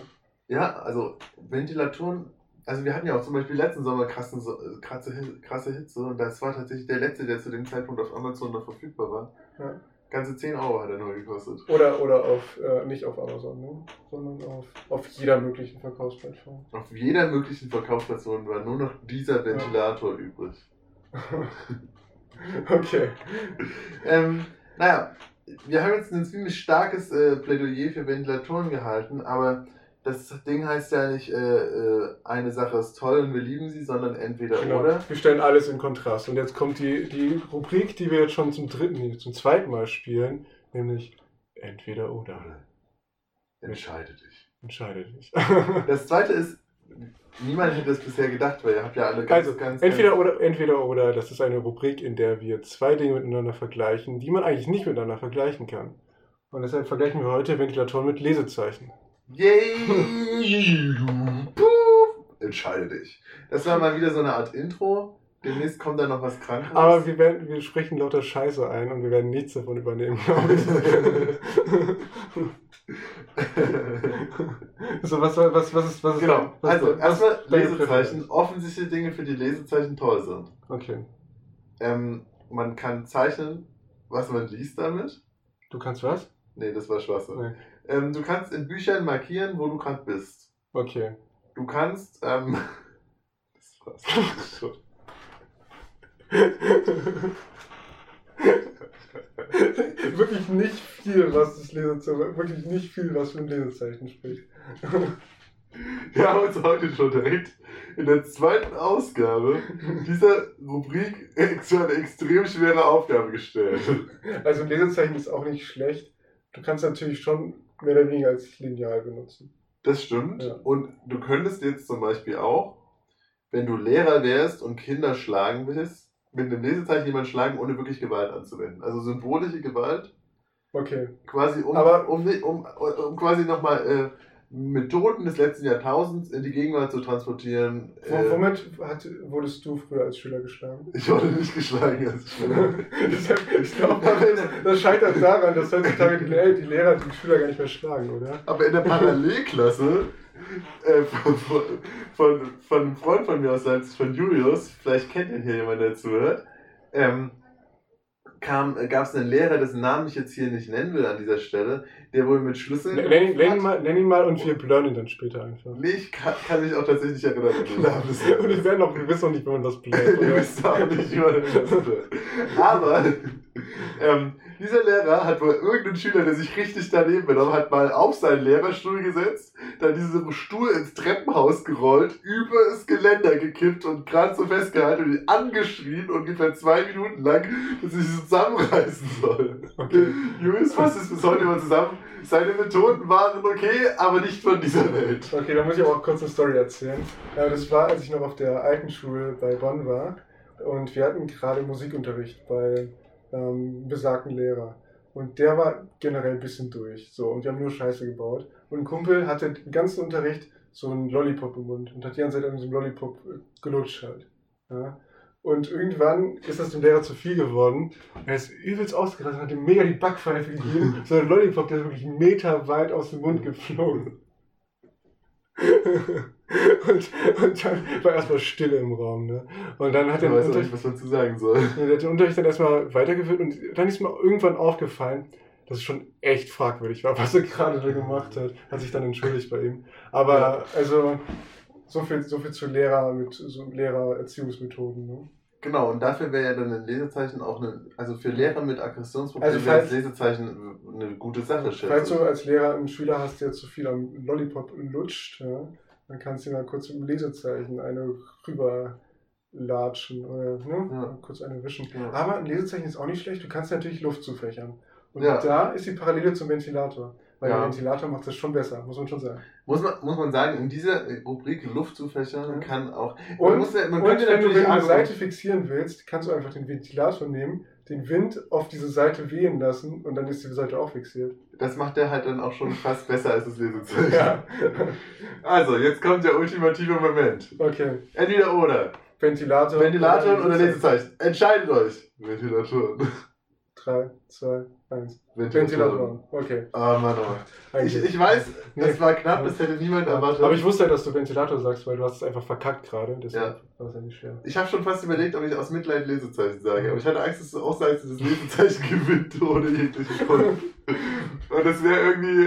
Ja, also Ventilatoren, also wir hatten ja auch zum Beispiel letzten Sommer krassen, äh, krasse, krasse Hitze und das war tatsächlich der letzte, der zu dem Zeitpunkt auf Amazon noch verfügbar war. Ja. Ganze 10 Euro hat er neu gekostet. Oder, oder auf, äh, nicht auf Amazon, ne? sondern auf, auf jeder möglichen Verkaufsplattform. Auf jeder möglichen Verkaufsplattform war nur noch dieser Ventilator übrig. okay. Ähm, naja, wir haben jetzt ein ziemlich starkes äh, Plädoyer für Ventilatoren gehalten, aber das Ding heißt ja nicht, äh, äh, eine Sache ist toll und wir lieben sie, sondern entweder Genau. oder. Wir stellen alles in Kontrast. Und jetzt kommt die, die Rubrik, die wir jetzt schon zum dritten, zum zweiten Mal spielen, nämlich entweder oder. Entscheide dich. Entscheide dich. Das zweite ist, niemand hätte es bisher gedacht, weil ihr habt ja alle ganz, Also, ganz, entweder ganz, oder, entweder oder, das ist eine Rubrik, in der wir zwei Dinge miteinander vergleichen, die man eigentlich nicht miteinander vergleichen kann. Und deshalb vergleichen wir heute Ventilatoren mit Lesezeichen. Yay! Entscheide dich. Das war mal wieder so eine Art Intro. Demnächst kommt da noch was Krankes. Aber wir, werden, wir sprechen lauter Scheiße ein und wir werden nichts davon übernehmen, glaube ich. so, was, was, was ist, was ist genau. was, Also, was- erstmal Lesezeichen. Offensichtliche Dinge, für die Lesezeichen toll sind. Okay. Ähm, man kann zeichnen, was man liest damit. Du kannst was? Nee, das war Schwachsinn. Nee. Ähm, du kannst in Büchern markieren, wo du gerade bist. Okay. Du kannst. Ähm, das war's. Wirklich nicht viel, was das Lesezeichen, wirklich nicht viel, was für ein Lesezeichen spricht. Wir haben uns heute schon direkt in der zweiten Ausgabe dieser Rubrik eine extrem schwere Aufgabe gestellt. Also ein Lesezeichen ist auch nicht schlecht. Du kannst natürlich schon mehr oder weniger als Lineal benutzen. Das stimmt. Ja. Und du könntest jetzt zum Beispiel auch, wenn du Lehrer wärst und Kinder schlagen willst, mit einem Lesezeichen jemanden schlagen, ohne wirklich Gewalt anzuwenden. Also symbolische Gewalt, Okay. quasi um, Aber- um, um, um quasi nochmal äh, Methoden des letzten Jahrtausends in die Gegenwart zu transportieren. Äh, womit hat, wurdest du früher als Schüler geschlagen? ich wurde nicht geschlagen als Schüler. Ich glaube, das, das scheitert daran, dass heutzutage die, Lehr die Lehrer die Schüler gar nicht mehr schlagen, oder? Aber in der Parallelklasse äh, von, von, von, einem Freund von mir aus von Julius, vielleicht kennt ihn hier jemand, der zuhört, ähm, gab es einen Lehrer, dessen Namen ich jetzt hier nicht nennen will an dieser Stelle, der wohl mit Schlüsseln. Nenn ihn, nenn, ihn mal, nenn ihn mal und wir blurren ihn dann später einfach. Nee, ich kann, kann mich auch tatsächlich erinnern Und wir, werden auch, wir wissen auch nicht, wie man das blurrt. Wir wissen auch nicht, wie man das wird. Aber ähm, dieser Lehrer hat wohl irgendeinen Schüler, der sich richtig daneben benommen hat, mal auf seinen Lehrerstuhl gesetzt, dann diesen Stuhl ins Treppenhaus gerollt, über das Geländer gekippt und gerade so festgehalten und ihn angeschrien ungefähr zwei Minuten lang, dass er sich zusammenreißen soll. Okay. Julius fasst es bis heute immer zusammen. Seine Methoden waren okay, aber nicht von dieser Welt. Okay, da muss ich aber auch kurz eine Story erzählen. Ja, das war, als ich noch auf der alten Schule bei Bonn war und wir hatten gerade Musikunterricht bei ähm, besagten Lehrer. Und der war generell ein bisschen durch. So, und wir haben nur Scheiße gebaut. Und ein Kumpel hatte den ganzen Unterricht so einen Lollipop im Mund und hat die ganze Zeit an diesem Lollipop äh, gelutscht halt. Ja. Und irgendwann ist das dem Lehrer zu viel geworden. Er ist übelst ausgerastet und hat ihm mega die Backpfeife gegeben. so ein Lollipop, der ist wirklich meterweit aus dem Mund geflogen. und, und dann war erstmal Stille im Raum. Ne? Und dann hat Ich er weiß auch nicht, Unterricht, was man zu sagen soll. der hat den Unterricht dann erstmal weitergeführt und dann ist mir irgendwann aufgefallen, dass es schon echt fragwürdig war, was er gerade da gemacht hat. Hat sich dann entschuldigt bei ihm. Aber Ja. also so viel, so viel zu Lehrer mit so Lehrererziehungsmethoden. Ne? Genau, und dafür wäre ja dann ein Lesezeichen auch eine, also für Lehrer mit Aggressionsproblemen Also wäre das Lesezeichen eine gute Sache, Falls du als Lehrer einen Schüler hast, der zu viel am Lollipop lutscht, ja, dann kannst du mal kurz mit dem Lesezeichen eine rüberlatschen oder ne, Ja. kurz eine wischen. Ja. Aber ein Lesezeichen ist auch nicht schlecht, du kannst natürlich Luft zufächern. Und Ja. da ist die Parallele zum Ventilator. Weil der Ventilator macht das schon besser, muss man schon sagen. Muss man, muss man sagen, in dieser Rubrik Luft zu fächern Ja. kann auch. Und, man muss man und wenn du, eine Seite fixieren willst, kannst du einfach den Ventilator nehmen, den Wind auf diese Seite wehen lassen und dann ist die Seite auch fixiert. Das macht der halt dann auch schon fast besser als das Lesezeichen. Ja. Also, jetzt kommt der ultimative Moment. Okay. Entweder oder. Ventilator. Ventilator oder Lesezeichen. Entscheidet euch. Ventilatoren. 3, 2, Eins. Ventilatoren. Okay. Ah, Mann, oh. Ich, ich weiß, das Nee. war knapp, das hätte niemand erwartet. Aber ich wusste ja, dass du Ventilator sagst, weil du hast es einfach verkackt gerade. Deshalb Ja. war es ja nicht schwer. Ich habe schon fast überlegt, ob ich aus Mitleid Lesezeichen sage, aber ich hatte Angst, dass du auch sagst, dass das Lesezeichen gewinnt ohne jeglichen Grund. Und das wäre irgendwie.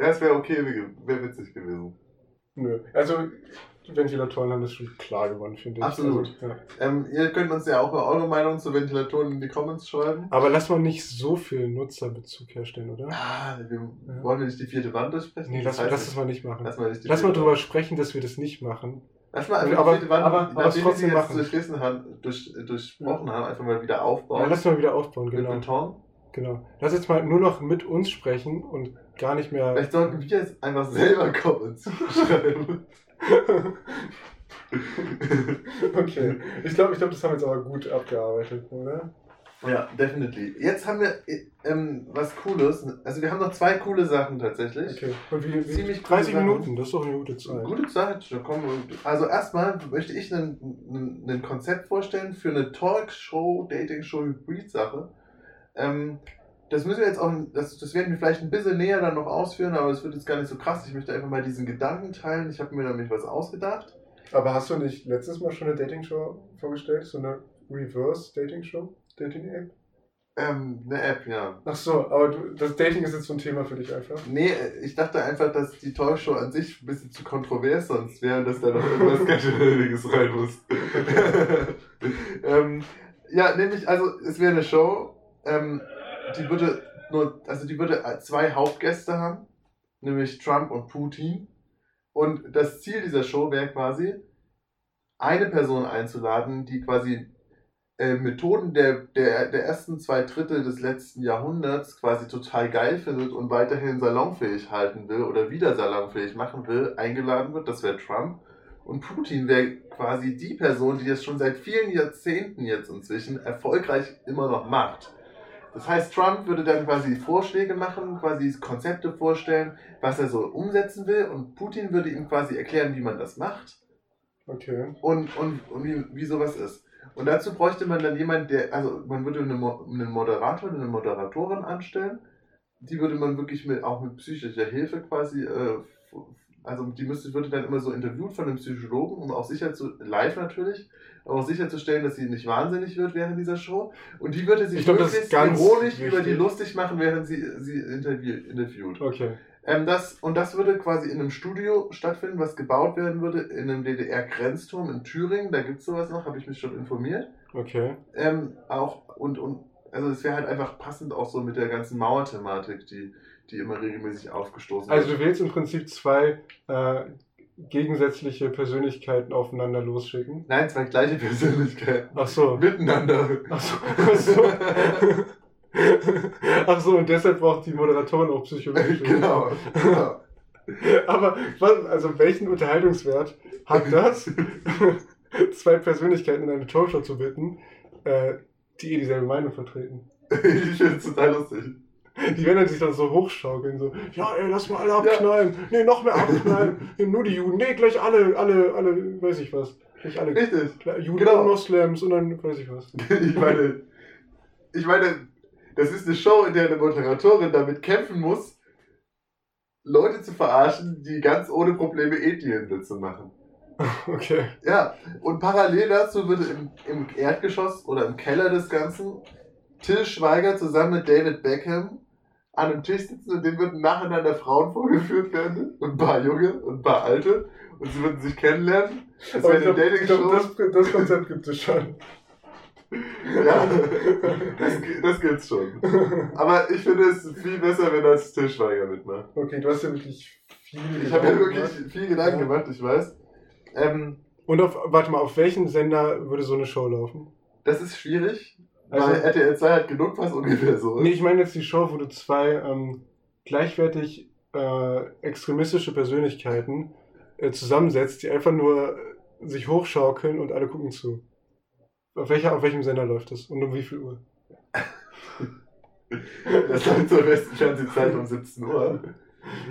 Ja, es wäre okay, wäre witzig gewesen. Nö. Also, Ventilatoren haben das schon klar gewonnen, finde ich. Absolut. Also, ja. Ähm, ihr könnt uns ja auch mal eure Meinung zu Ventilatoren in die Comments schreiben. Aber lass mal nicht so viel Nutzerbezug herstellen, oder? Ah, wir Ja. wollen wir nicht die vierte Wand durchsprechen? Nee, lass, Das heißt lass das mal nicht machen. Lass mal nicht Lass mal drüber Wand. sprechen, dass wir das nicht machen. Lass mal einfach Aber- die vierte Wand, aber- aber nachdem wir trotzdem jetzt machen. durchrissen haben, durch, durchbrochen haben, einfach mal wieder Ja, aufbauen. lass mal wieder aufbauen, mit genau. Beton. genau. Lass jetzt mal nur noch mit uns sprechen und gar nicht mehr. Vielleicht sollten wir jetzt einfach selber Comments schreiben. okay. Ich glaube, ich glaub, das haben wir jetzt aber gut abgearbeitet, oder? Ja, definitely. Jetzt haben wir äh, ähm, was Cooles. Also wir haben noch zwei coole Sachen tatsächlich. Okay. Und wie, wie Ziemlich coole 30 Sachen. Minuten, das ist doch eine gute Zeit. Gute Zeit. Da kommen wir- Also erstmal möchte ich ein Konzept vorstellen für eine Talkshow, Dating-Show, Hybrid-Sache. Ähm, das müssen wir jetzt auch, das, das werden wir vielleicht ein bisschen näher dann noch ausführen, aber es wird jetzt gar nicht so krass. Ich möchte einfach mal diesen Gedanken teilen. Ich habe mir nämlich was ausgedacht. Aber hast du nicht letztes Mal schon eine Dating-Show vorgestellt? So eine Reverse-Dating-Show? Dating-App? Ähm, eine App, ja. Ach so, aber du, das Dating ist jetzt so ein Thema für dich einfach. Nee, ich dachte einfach, dass die Talkshow an sich ein bisschen zu kontrovers sonst wäre und dass da noch irgendwas ganz Schwieriges rein muss. ähm, ja, nämlich, also es wäre eine Show, ähm, die würde nur, also die würde zwei Hauptgäste haben, nämlich Trump und Putin. Und das Ziel dieser Show wäre quasi, eine Person einzuladen, die quasi äh, Methoden der, der, der ersten zwei Drittel des letzten Jahrhunderts quasi total geil findet und weiterhin salonfähig halten will oder wieder salonfähig machen will, eingeladen wird. Das wäre Trump. Und Putin wäre quasi die Person, die das schon seit vielen Jahrzehnten jetzt inzwischen erfolgreich immer noch macht. Das heißt, Trump würde dann quasi Vorschläge machen, quasi Konzepte vorstellen, was er so umsetzen will und Putin würde ihm quasi erklären, wie man das macht Okay. und, und, und wie, wie sowas ist. Und dazu bräuchte man dann jemanden, der, also man würde einen Moderator, eine Moderatorin anstellen, die würde man wirklich mit, auch mit psychischer Hilfe quasi, äh, also die müsste, würde dann immer so interviewt von einem Psychologen, um auch sicher zu, live natürlich, aber auch sicherzustellen, dass sie nicht wahnsinnig wird während dieser Show. Und die würde sich Ich glaub, möglichst ironisch wichtig. über die lustig machen, während sie sie interview, interviewt. Okay. Ähm, das, und das würde quasi in einem Studio stattfinden, was gebaut werden würde in einem DDR-Grenzturm in Thüringen. Da gibt es sowas noch, habe ich mich schon informiert. Okay. Ähm, auch und, und also es wäre halt einfach passend auch so mit der ganzen Mauerthematik, die, die immer regelmäßig aufgestoßen Also wird. du willst im Prinzip zwei äh, gegensätzliche Persönlichkeiten aufeinander losschicken. Nein, zwei gleiche Persönlichkeiten. Ach so. Miteinander. Ach so. Ach so. Ach so, und deshalb braucht die Moderatorin auch psychologische genau. genau. Aber was, also welchen Unterhaltungswert hat das, zwei Persönlichkeiten in eine Talkshow zu bitten, äh, die eh dieselbe Meinung vertreten? Ich finde es total lustig. Die werden sich dann so hochschaukeln, so, ja, ey, lass mal alle abknallen. Nee, noch mehr abknallen. Nee, nur die Juden. Nee, gleich alle, alle, alle, weiß ich was. Nicht alle. Richtig. Juden Genau. und Moslems und dann weiß ich was. Ich meine, ich meine, das ist eine Show, in der eine Moderatorin damit kämpfen muss, Leute zu verarschen, die ganz ohne Probleme Ethnienwitze machen. Okay. Ja, und parallel dazu würde im, im Erdgeschoss oder im Keller des Ganzen Till Schweiger zusammen mit David Beckham an einem Tisch sitzen und dem würden nacheinander Frauen vorgeführt werden. Und ein paar Junge und ein paar Alte. Und sie würden sich kennenlernen. Das wäre eine Dating-Show. das, das Konzept gibt es schon. Ja, das, das gibt's schon. Aber ich finde es viel besser, wenn das Till Schweiger mitmacht. Okay, du hast ja wirklich viel. Ich habe ja Gedanken wirklich gemacht. viel Gedanken Ja. gemacht, ich weiß. Ähm, Und auf, warte mal, auf welchen Sender würde so eine Show laufen? das ist schwierig, Also- weil RTL 2 hat genug, was ungefähr so ist. Nee, ich meine jetzt die Show, wo du zwei ähm, gleichwertig äh, extremistische Persönlichkeiten äh, zusammensetzt, die einfach nur äh, sich hochschaukeln und alle gucken zu. Auf, welcher, auf welchem Sender läuft das? Und um wie viel Uhr? Das läuft zur besten Fernsehzeit um 17 Uhr.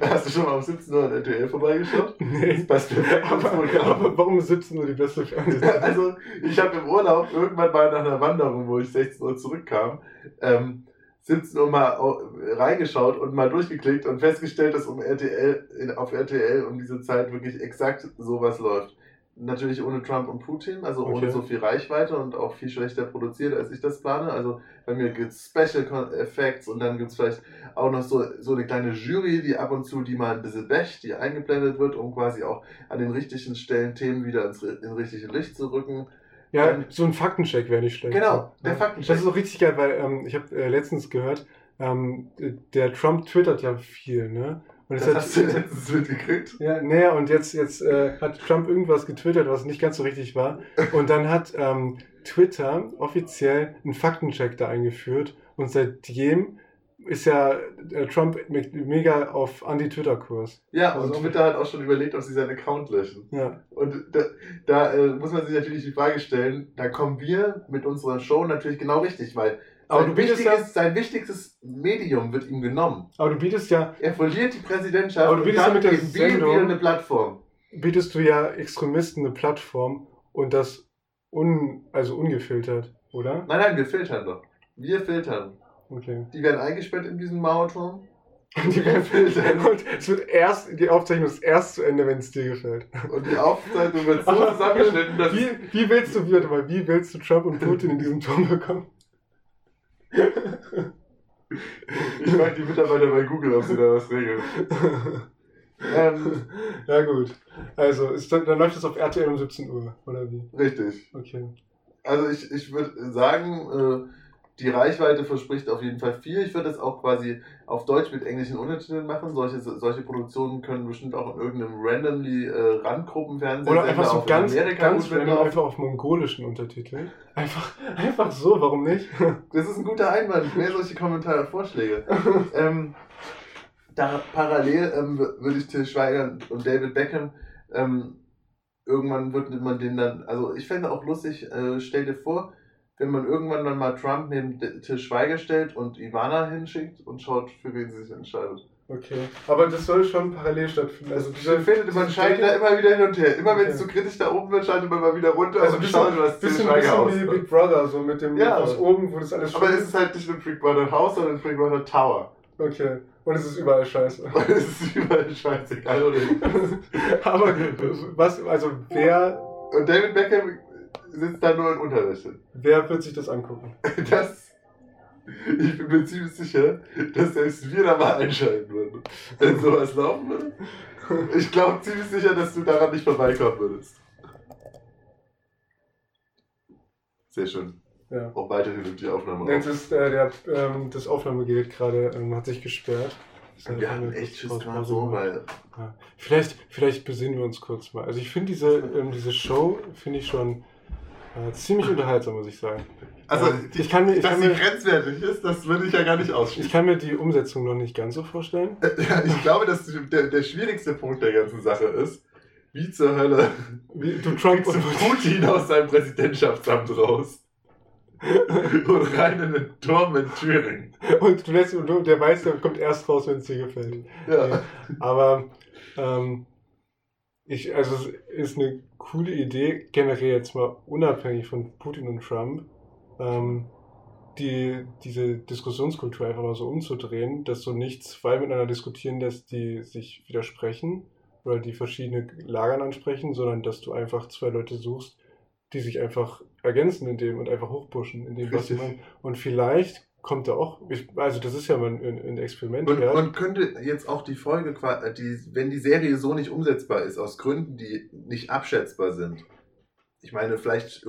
Hast du schon mal um 17 Uhr an RTL vorbeigeschaut? Nee. Das passt Aber, aber warum ist 17 Uhr die beste Fernsehzeit? Also, ich habe im Urlaub irgendwann mal nach einer Wanderung, wo ich 16 Uhr zurückkam, ähm, 17 Uhr mal au- reingeschaut und mal durchgeklickt und festgestellt, dass um RTL, in- auf RTL um diese Zeit wirklich exakt sowas läuft. Natürlich ohne Trump und Putin, also ohne Okay. so viel Reichweite und auch viel schlechter produziert, als ich das plane. Also bei mir gibt es Special Effects und dann gibt es vielleicht auch noch so, so eine kleine Jury, die ab und zu die mal ein bisschen wäscht, die eingeblendet wird, um quasi auch an den richtigen Stellen Themen wieder ins, ins richtige Licht zu rücken. Ja, Ähm, so ein Faktencheck wäre nicht schlecht. Genau, der ja. Faktencheck. Das ist auch richtig geil, weil ähm, ich habe äh, letztens gehört, ähm, der Trump twittert ja viel, ne? Und es Das hat- hast du letztens mitgekriegt? Ja, naja, und jetzt, jetzt äh, hat Trump irgendwas getwittert, was nicht ganz so richtig war. Und dann hat ähm, Twitter offiziell einen Faktencheck da eingeführt. Und seitdem ist ja äh, Trump me- mega auf Anti-Twitter-Kurs. Ja, und Also- Twitter hat auch schon überlegt, ob sie seinen Account löschen. Ja. Und da, da äh, muss man sich natürlich die Frage stellen, da kommen wir mit unserer Show natürlich genau richtig, weil Aber sein, du bietest wichtiges, sein wichtigstes Medium wird ihm genommen. Aber du bietest ja, Er verliert die Präsidentschaft Aber du und bietest dann ja mit der Sendung- wieder eine Plattform. bietest du ja Extremisten eine Plattform und das un, also ungefiltert, oder? Nein, nein, wir filtern doch. Wir filtern. Okay. Die werden eingesperrt in diesem Mauerturm. Die werden filtern. Und es wird erst, die Aufzeichnung ist erst zu Ende, wenn es dir gefällt. Und die Aufzeichnung wird so zusammengeschnitten, dass Wie, wie willst du, mal, wie willst du Trump und Putin in diesem Turm bekommen? Ich frage die Mitarbeiter bei Google, ob sie da was regeln. Ähm, ja gut. Also, ist dann, dann läuft es auf RTL um 17 Uhr, oder wie? richtig. Okay. Also ich, ich würde sagen, äh, die Reichweite verspricht auf jeden Fall viel. Ich würde das auch quasi auf Deutsch mit englischen Untertiteln machen. Solche, solche Produktionen können bestimmt auch in irgendeinem randomly äh, Randgruppenfernsehen Oder einfach so ganz, Amerika ganz random einfach auf mongolischen Untertiteln. Einfach, einfach so, warum nicht? Das ist ein guter Einwand. Mehr solche Kommentare, Vorschläge. ähm, da parallel ähm, würde ich Till Schweiger und David Beckham ähm, irgendwann würde man den dann, also ich fände auch lustig, äh, stell dir vor, wenn man irgendwann dann mal Trump neben Till Schweiger stellt und Ivana hinschickt und schaut, für wen sie sich entscheidet. Okay. Aber das soll schon parallel stattfinden. Also, Dann findet man schaltet da immer wieder hin und her. Immer wenn es zu kritisch da oben wird, schaltet man mal wieder runter also und bisschen, schaut, was bisschen, bisschen wie aus. Big Brother, so mit dem Ja. aus oben, wo das alles Aber es ist halt nicht ein Big Brother Haus, sondern ein Big Brother Tower. Okay. Und es ist überall scheiße. Und es ist überall scheißegal, oder? Aber was, also wer, Und David Beckham sitzt da nur in Unterwäsche. wer wird sich das angucken? Das. Ich bin mir ziemlich sicher, dass selbst wir da mal einschalten würden. Wenn sowas laufen würde. Ich glaube ziemlich sicher, dass du daran nicht vorbeikommen würdest. Sehr schön. Ja. Auch weiterhin nimmt die Aufnahme Jetzt auf. ist äh, der, ähm, das Aufnahmegerät gerade, ähm, hat sich gesperrt. Wir hatten echt Schiss gerade so, weil. Ja. Vielleicht, vielleicht besinnen wir uns kurz mal. Also ich finde diese, ähm, diese Show, finde ich schon äh, ziemlich unterhaltsam, muss ich sagen. Also, Ähm, die, ich kann mir- ich dass kann sie mir- grenzwertig ist, das würde ich ja gar nicht Ich ausschließen. kann mir die Umsetzung noch nicht ganz so vorstellen. Ja, ich glaube, dass der, der schwierigste Punkt der ganzen Sache ist, wie zur Hölle Wie, du Trump und Putin aus seinem Präsidentschaftsamt raus und rein in den Turm in Thüringen. Und du lässt, der weiß, der kommt erst raus, wenn es dir gefällt. Ja. Aber ähm, ich, also es ist eine coole Idee, generell jetzt mal unabhängig von Putin und Trump, ähm, die, diese Diskussionskultur einfach mal so umzudrehen, dass so nicht zwei miteinander diskutieren lässt, die sich widersprechen oder die verschiedene Lagern ansprechen, sondern dass du einfach zwei Leute suchst, die sich einfach ergänzen in dem und einfach hochpushen in dem, was sie meinen. Und vielleicht kommt da auch, ich, also das ist ja mal ein, ein Experiment. Und, und könnte jetzt auch die Folge, äh, die, wenn die Serie so nicht umsetzbar ist, aus Gründen, die nicht abschätzbar sind. Ich meine, vielleicht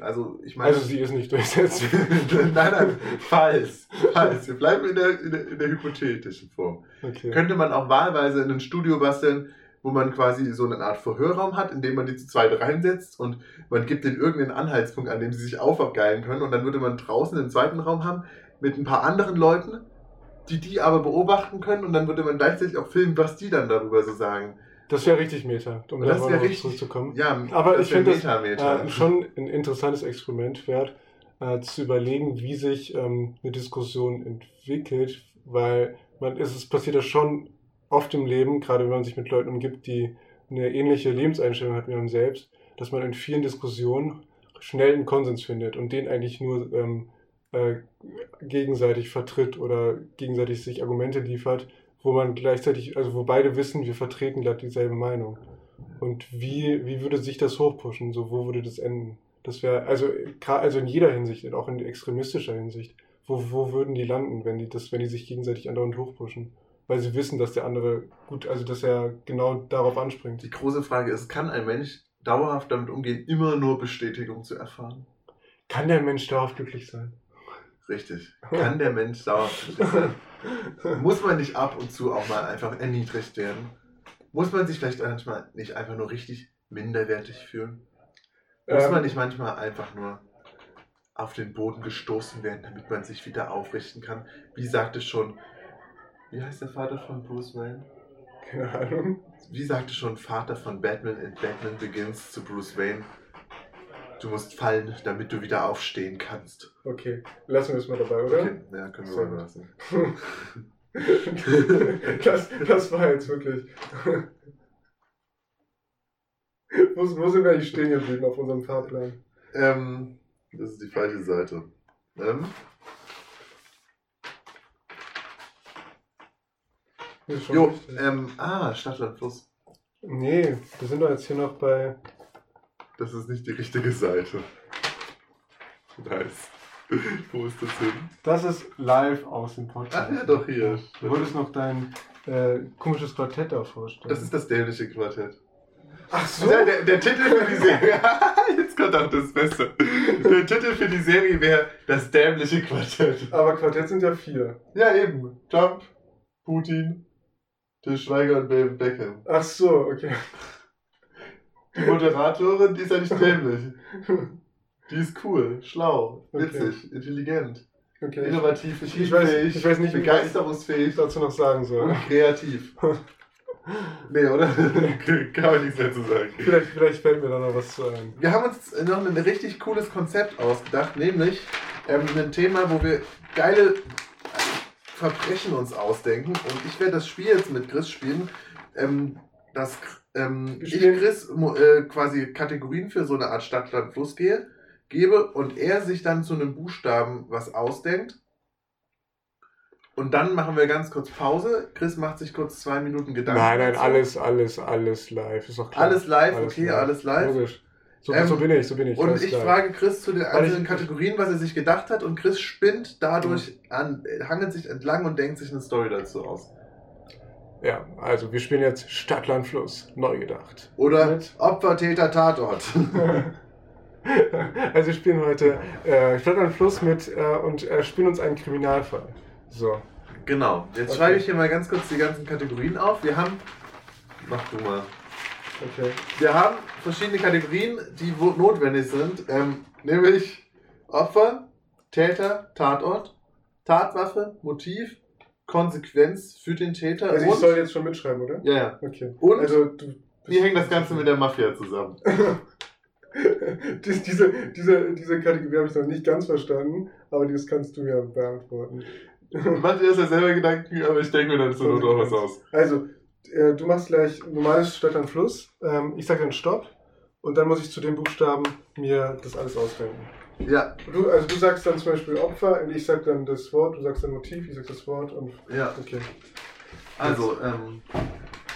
also ich meine. Also sie ist nicht durchsetzt. nein, nein, falls. Falls. Wir bleiben in der, in der, in der hypothetischen Form. Okay. Könnte man auch wahlweise in ein Studio basteln, wo man quasi so eine Art Verhörraum hat, in dem man die zu zweit reinsetzt und man gibt denen irgendeinen Anhaltspunkt, an dem sie sich aufgeilen können und dann würde man draußen einen zweiten Raum haben mit ein paar anderen Leuten, die die aber beobachten können und dann würde man gleichzeitig auch filmen, was die dann darüber so sagen. Das wäre richtig Meta, um Das da noch richtig- zurückzukommen. Ja, Aber ich finde das. Äh, schon ein interessantes Experiment wert, äh, zu überlegen, wie sich ähm, eine Diskussion entwickelt, weil man, es ist, passiert ja schon oft im Leben, gerade wenn man sich mit Leuten umgibt, die eine ähnliche Lebenseinstellung hat wie man selbst, dass man in vielen Diskussionen schnell einen Konsens findet und den eigentlich nur ähm, äh, gegenseitig vertritt oder gegenseitig sich Argumente liefert, wo man gleichzeitig, also wo beide wissen, wir vertreten glatt dieselbe Meinung. Und wie, wie würde sich das hochpushen? So, wo würde das enden? Das wäre, also, also in jeder Hinsicht, auch in extremistischer Hinsicht. Wo, wo würden die landen, wenn die das, wenn die sich gegenseitig andauernd hochpushen? Weil sie wissen, dass der andere gut, also dass er genau darauf anspringt. Die große Frage ist, kann ein Mensch dauerhaft damit umgehen, immer nur Bestätigung zu erfahren? Kann der Mensch dauerhaft glücklich sein? Richtig. Kann der Mensch dauerhaft glücklich sein? Muss man nicht ab und zu auch mal einfach erniedrigt werden? Muss man sich vielleicht manchmal nicht einfach nur richtig minderwertig fühlen? Muss Ähm, man nicht manchmal einfach nur auf den Boden gestoßen werden, damit man sich wieder aufrichten kann? Wie sagte schon, wie heißt der Vater von Bruce Wayne? Keine Ahnung. Wie sagte schon Vater von Batman in Batman Begins zu Bruce Wayne? Du musst fallen, damit du wieder aufstehen kannst. Okay, lassen wir es mal dabei, oder? Okay, ja, können wir Sehr mal lassen. das, das war jetzt wirklich. wo, wo sind wir eigentlich stehen geblieben auf unserem Fahrplan? Ähm, das ist die falsche Seite. Ähm, Hier ist schon jo, richtig. ähm, ah, Stadtland Fluss. Nee, wir sind doch jetzt hier noch bei. Das ist nicht die richtige Seite. Nice. Wo ist das hin? Das ist live aus dem Podcast. Ach ja, doch hier. Du wolltest noch dein äh, komisches Quartett da vorstellen. Das ist das dämliche Quartett. Ach so! Der, der, der Titel für die Serie. Jetzt kommt auch das Beste. Der Titel für die Serie wäre das dämliche Quartett. Aber Quartett sind ja vier. Ja, eben. Trump, Putin, Til Schweiger und David Beckham. Ach so, okay. Die Moderatorin, die ist ja nicht dämlich. Die ist cool, schlau, Okay. witzig, intelligent, okay. innovativ, Ich, ich, weiß, ich weiß nicht, wie ich begeisterungsfähig dazu noch sagen soll. und kreativ. Nee, oder? Kann man nichts mehr zu sagen. Vielleicht, vielleicht fällt mir da noch was zu ein. Wir haben uns noch ein richtig cooles Konzept ausgedacht, nämlich ähm, ein Thema, wo wir geile Verbrechen uns ausdenken. Und ich werde das Spiel jetzt mit Chris spielen, ähm, dass ähm, ich Chris äh, quasi Kategorien für so eine Art Stadt, Land, Fluss gehe, gebe und er sich dann zu einem Buchstaben was ausdenkt. Und dann machen wir ganz kurz Pause. Chris macht sich kurz zwei Minuten Gedanken. Nein, nein, dazu. alles, alles, alles live. Ist doch klar. Alles live, okay, alles live. Logisch. So, Ähm, so bin ich, so bin ich. Und ich live. frage Chris zu den einzelnen Kategorien, was er sich gedacht hat, und Chris spinnt dadurch an, hangelt sich entlang und denkt sich eine Story dazu aus. Ja, also wir spielen jetzt Stadt, Land, Fluss. Neu gedacht. Oder Mit- Opfer, Täter, Tatort. also wir spielen heute äh, Stadt, Land, Fluss mit äh, und äh, spielen uns einen Kriminalfall. So. genau. Jetzt Okay. schreibe ich hier mal ganz kurz die ganzen Kategorien auf. Wir haben. Mach du mal. Okay. Wir haben verschiedene Kategorien, die notwendig sind. Ähm, nämlich Opfer, Täter, Tatort, Tatwaffe, Motiv, Konsequenz für den Täter Also ich soll jetzt schon mitschreiben, oder? ja, ja. Okay. Und Also du. wie hängt das Ganze mit der Mafia zusammen? Dies, diese, diese, diese Kategorie habe ich noch nicht ganz verstanden, aber das kannst du mir beantworten. Mach dir das ja selber Gedanken, aber ich denke mir dann zur Not auch was aus. Also, äh, du machst gleich normales Stadt an Fluss. Ähm, ich sage dann Stopp. Und dann muss ich zu den Buchstaben mir das alles ausdenken. Ja, Du, also du sagst dann zum Beispiel Opfer und ich sag dann das Wort, du sagst dann Motiv, ich sag das Wort und ja. okay. Also, ähm,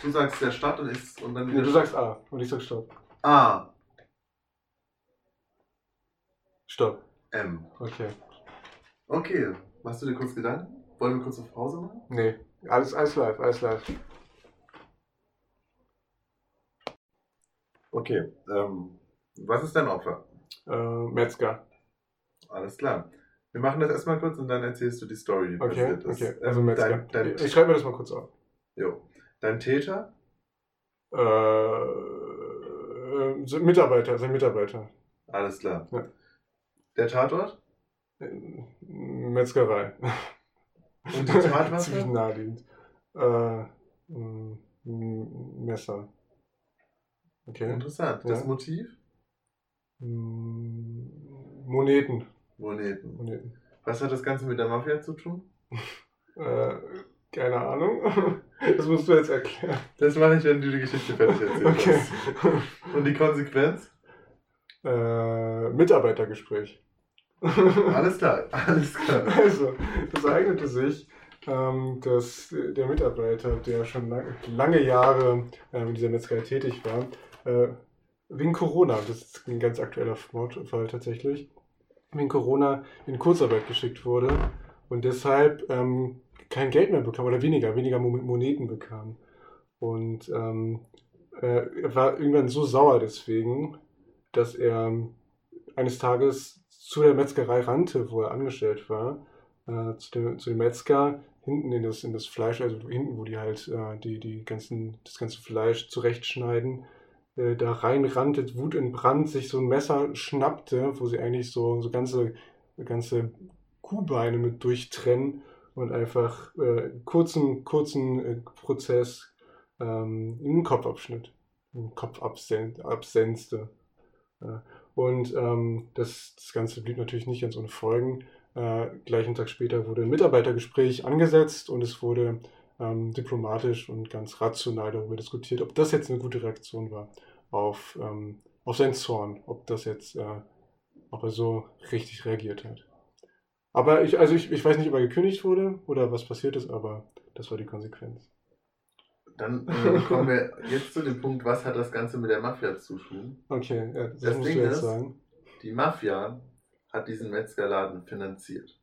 du sagst der Stadt und, ich, und dann wieder du sagst A und ich sag Stopp. A, Stopp. M. Okay. Okay, machst du dir kurz Gedanken? Wollen wir kurz auf Pause machen? Nee, alles, alles live, alles live. Okay, ähm, was ist dein Opfer? Äh, Metzger. Alles klar. Wir machen das erstmal kurz und dann erzählst du die Story, die Okay, passiert ist. okay. Also Ähm, Metzger. Dein, dein, ich schreibe mir das mal kurz auf. jo. dein Täter? Äh, äh, Mitarbeiter, sein Mitarbeiter. Alles klar. Ja. Der Tatort? Äh, Metzgerei. Und die Tatwaffe? Ziemlich naheliegend. Äh, Messer. Okay. Interessant. Ja. Das Motiv? M- Moneten. Moneten. Moneten. Was hat das Ganze mit der Mafia zu tun? Äh, keine Ahnung. Das musst du jetzt erklären. Das mache ich, wenn du die Geschichte fertig erzählst. Okay. Und die Konsequenz? Äh, Mitarbeitergespräch. Alles klar, alles klar. Also, das ereignete sich, ähm, dass der Mitarbeiter, der schon lang, lange Jahre äh, in dieser Metzgerei tätig war, äh, wegen Corona, das ist ein ganz aktueller Mordfall tatsächlich, wegen Corona in Kurzarbeit geschickt wurde und deshalb ähm, kein Geld mehr bekam oder weniger, weniger Mo- Moneten bekam. Und ähm, äh, er war irgendwann so sauer deswegen, dass er eines Tages zu der Metzgerei rannte, wo er angestellt war, äh, zu, dem, zu dem Metzger, hinten in das, in das Fleisch, also hinten, wo die halt äh, die, die ganzen, das ganze Fleisch zurechtschneiden, äh, da reinrannte, Wut in Brand, sich so ein Messer schnappte, wo sie eigentlich so, so ganze, ganze Kuhbeine mit durchtrennen und einfach äh, kurzen, kurzen äh, Prozess ähm, in den Kopf abschnitt, den Kopf absen absenzte. Ja. Und ähm, das, das Ganze blieb natürlich nicht ganz ohne Folgen. Äh, gleichen Tag später wurde ein Mitarbeitergespräch angesetzt und es wurde ähm, diplomatisch und ganz rational darüber diskutiert, ob das jetzt eine gute Reaktion war auf, ähm, auf seinen Zorn, ob das jetzt, äh, ob er so richtig reagiert hat. Aber ich, also ich, ich weiß nicht, ob er gekündigt wurde oder was passiert ist, aber das war die Konsequenz. Dann äh, kommen wir jetzt zu dem Punkt, was hat das Ganze mit der Mafia zu tun? Okay, ja, das, Das musst Ding du jetzt ist- sagen. Die Mafia hat diesen Metzgerladen finanziert.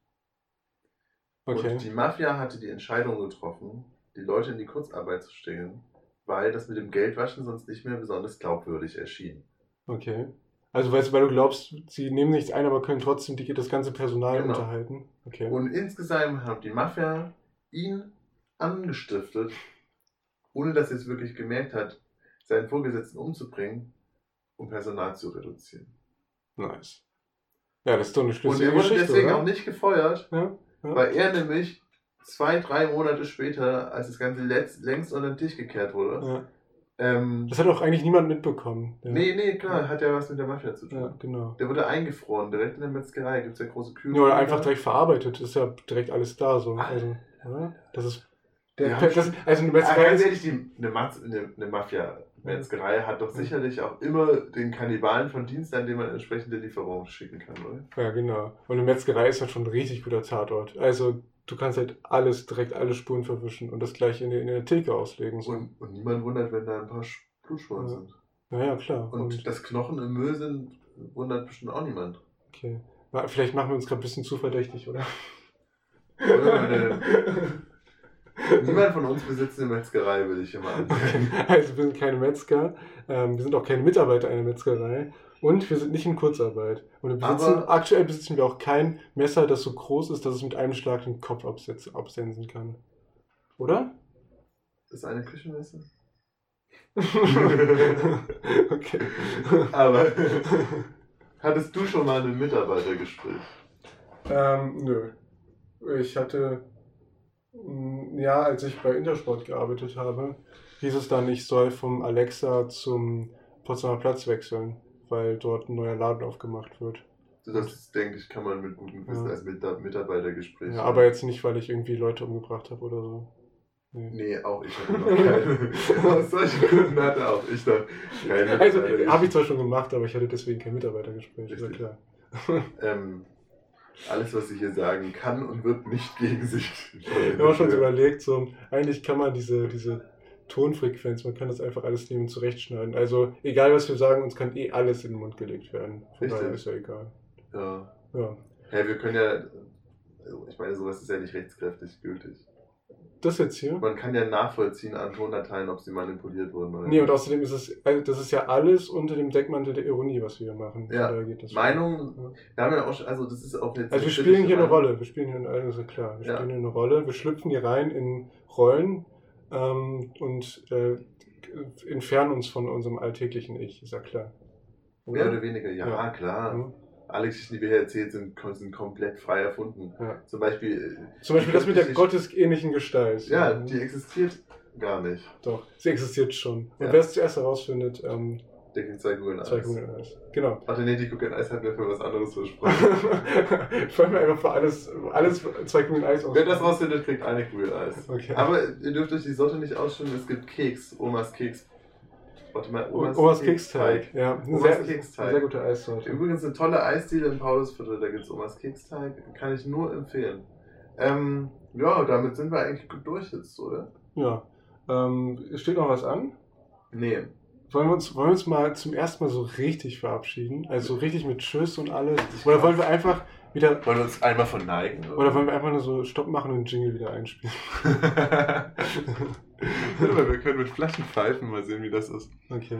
Okay. Und die Mafia hatte die Entscheidung getroffen, die Leute in die Kurzarbeit zu stellen, weil das mit dem Geldwaschen sonst nicht mehr besonders glaubwürdig erschien. Okay. Also weißt du, weil du glaubst, sie nehmen nichts ein, aber können trotzdem die, das ganze Personal Genau. unterhalten. Okay. Und insgesamt hat die Mafia ihn angestiftet, ohne dass er es wirklich gemerkt hat, seinen Vorgesetzten umzubringen, um Personal zu reduzieren. nice. Ja, das ist doch eine Und schlüssige er wurde Geschichte, deswegen oder? auch nicht gefeuert, Ja, ja. weil er nämlich zwei, drei Monate später, als das Ganze letzt, längst unter den Tisch gekehrt wurde, ja. ähm, Das hat auch eigentlich niemand mitbekommen. Ja. nee, nee, klar, hat ja was mit der Mafia zu tun. Ja, genau. Der wurde eingefroren, direkt in der Metzgerei, gibt es ja große Kühe. Ja, oder einfach direkt verarbeitet. Ist ja direkt alles da so. Ah. Also, ja, das ist. Der, Ja, das, also eine Ah, Metzgerei ganz ist, ehrlich, die, eine, eine, eine Mafia-Metzgerei hat doch sicherlich auch immer den Kannibalen von Dienst, an dem man entsprechende Lieferungen schicken kann, oder? Ja, genau. Und eine Metzgerei ist halt schon ein richtig guter Tatort. Also du kannst halt alles, direkt alle Spuren verwischen und das gleich in, der- in der Theke auslegen. So. Und, und niemand wundert, wenn da ein paar Blutspuren Ja. sind. Naja, klar. Und, Und, dass Knochen im Müll sind, wundert bestimmt auch niemand. okay. Na, Vielleicht machen wir uns gerade ein bisschen zu verdächtig, oder? Oder? niemand von uns besitzt eine Metzgerei, will ich immer an. Okay. Also wir sind keine Metzger, ähm, wir sind auch keine Mitarbeiter einer Metzgerei und wir sind nicht in Kurzarbeit. Und wir besitzen, aktuell besitzen wir auch kein Messer, das so groß ist, dass es mit einem Schlag den Kopf absensen kann. Oder? Das ist eine Küchenmesse. okay. Aber hattest du schon mal ein Mitarbeitergespräch? ähm, nö. Ich hatte, ja, als ich bei Intersport gearbeitet habe, hieß es dann, ich soll vom Alexa zum Potsdamer Platz wechseln, weil dort ein neuer Laden aufgemacht wird. Das denke ich, kann man mit gutem Wissen Ja. als Mita- Mitarbeitergespräch. Ja, aber jetzt nicht, weil ich irgendwie Leute umgebracht habe oder so. Nee. Nee, auch ich hatte noch keine. Aus solchen Gründen hatte auch ich noch keine. Also, habe ich zwar schon gemacht, aber ich hatte deswegen kein Mitarbeitergespräch, ist ja klar. Ähm, alles, was ich hier sagen kann und wird nicht gegen sich. Ich habe schon so überlegt, so, eigentlich kann man diese, diese Tonfrequenz, man kann das einfach alles nehmen und zurechtschneiden. Also, egal was wir sagen, uns kann eh alles in den Mund gelegt werden. Von daher Richtig. ist ja egal. Ja. Ja. Hey, wir können ja. Also ich meine, sowas ist ja nicht rechtskräftig gültig. Das jetzt hier? Man kann ja nachvollziehen an Tondateien, ob sie manipuliert wurden oder Nee, und außerdem ist es, also das ist ja alles unter dem Deckmantel der Ironie, was wir hier machen. Ja. Meinung, wir haben ja auch schon, also das ist auch jetzt. Also wir eine spielen hier eine kritische Rolle, wir spielen hier, also klar, wir Ja. spielen hier eine Rolle, wir schlüpfen hier rein in Rollen ähm, und äh, entfernen uns von unserem alltäglichen Ich, ist ja klar. Mehr oder weniger, ja, Ja. klar. Ja. Alle Geschichten, die wir hier erzählt sind, sind komplett frei erfunden. Ja. Zum Beispiel. äh, Zum Beispiel das mit der gottesähnlichen Gestalt. Ja, die existiert gar nicht. Doch, sie existiert schon. Und Ja. wer es zuerst herausfindet, ähm, Der kriegt zwei Kugeln zwei Eis. Kugeln Eis. Genau. Warte, nee, die Kugeln Eis hat mir für was anderes versprochen. ich wollte mir einfach für alles, alles zwei Kugeln Eis aus. Wer das rausfindet, kriegt eine Kugel Eis. Okay. Aber ihr dürft euch die Sorte nicht ausschauen, es gibt Keks, Omas Keks. Warte mal, Omas, Omas Keksteig. Ja, Omas sehr, Keksteig. sehr gute Eissorte. Übrigens eine tolle Eisdiele in Paulusviertel, da gibt es Omas Keksteig. Kann ich nur empfehlen. Ähm, ja, damit sind wir eigentlich gut durch jetzt, oder? Ja. Ähm, steht noch was an? Nee. Wollen wir, uns, wollen wir uns mal zum ersten Mal so richtig verabschieden? Also so richtig mit Tschüss und alles? Oder wollen wir einfach wieder. Wollen wir uns einmal verneigen? Oder wollen wir einfach nur so Stopp machen und den Jingle wieder einspielen? Warte mal, wir können mit Flaschen pfeifen, mal sehen, wie das ist. Okay.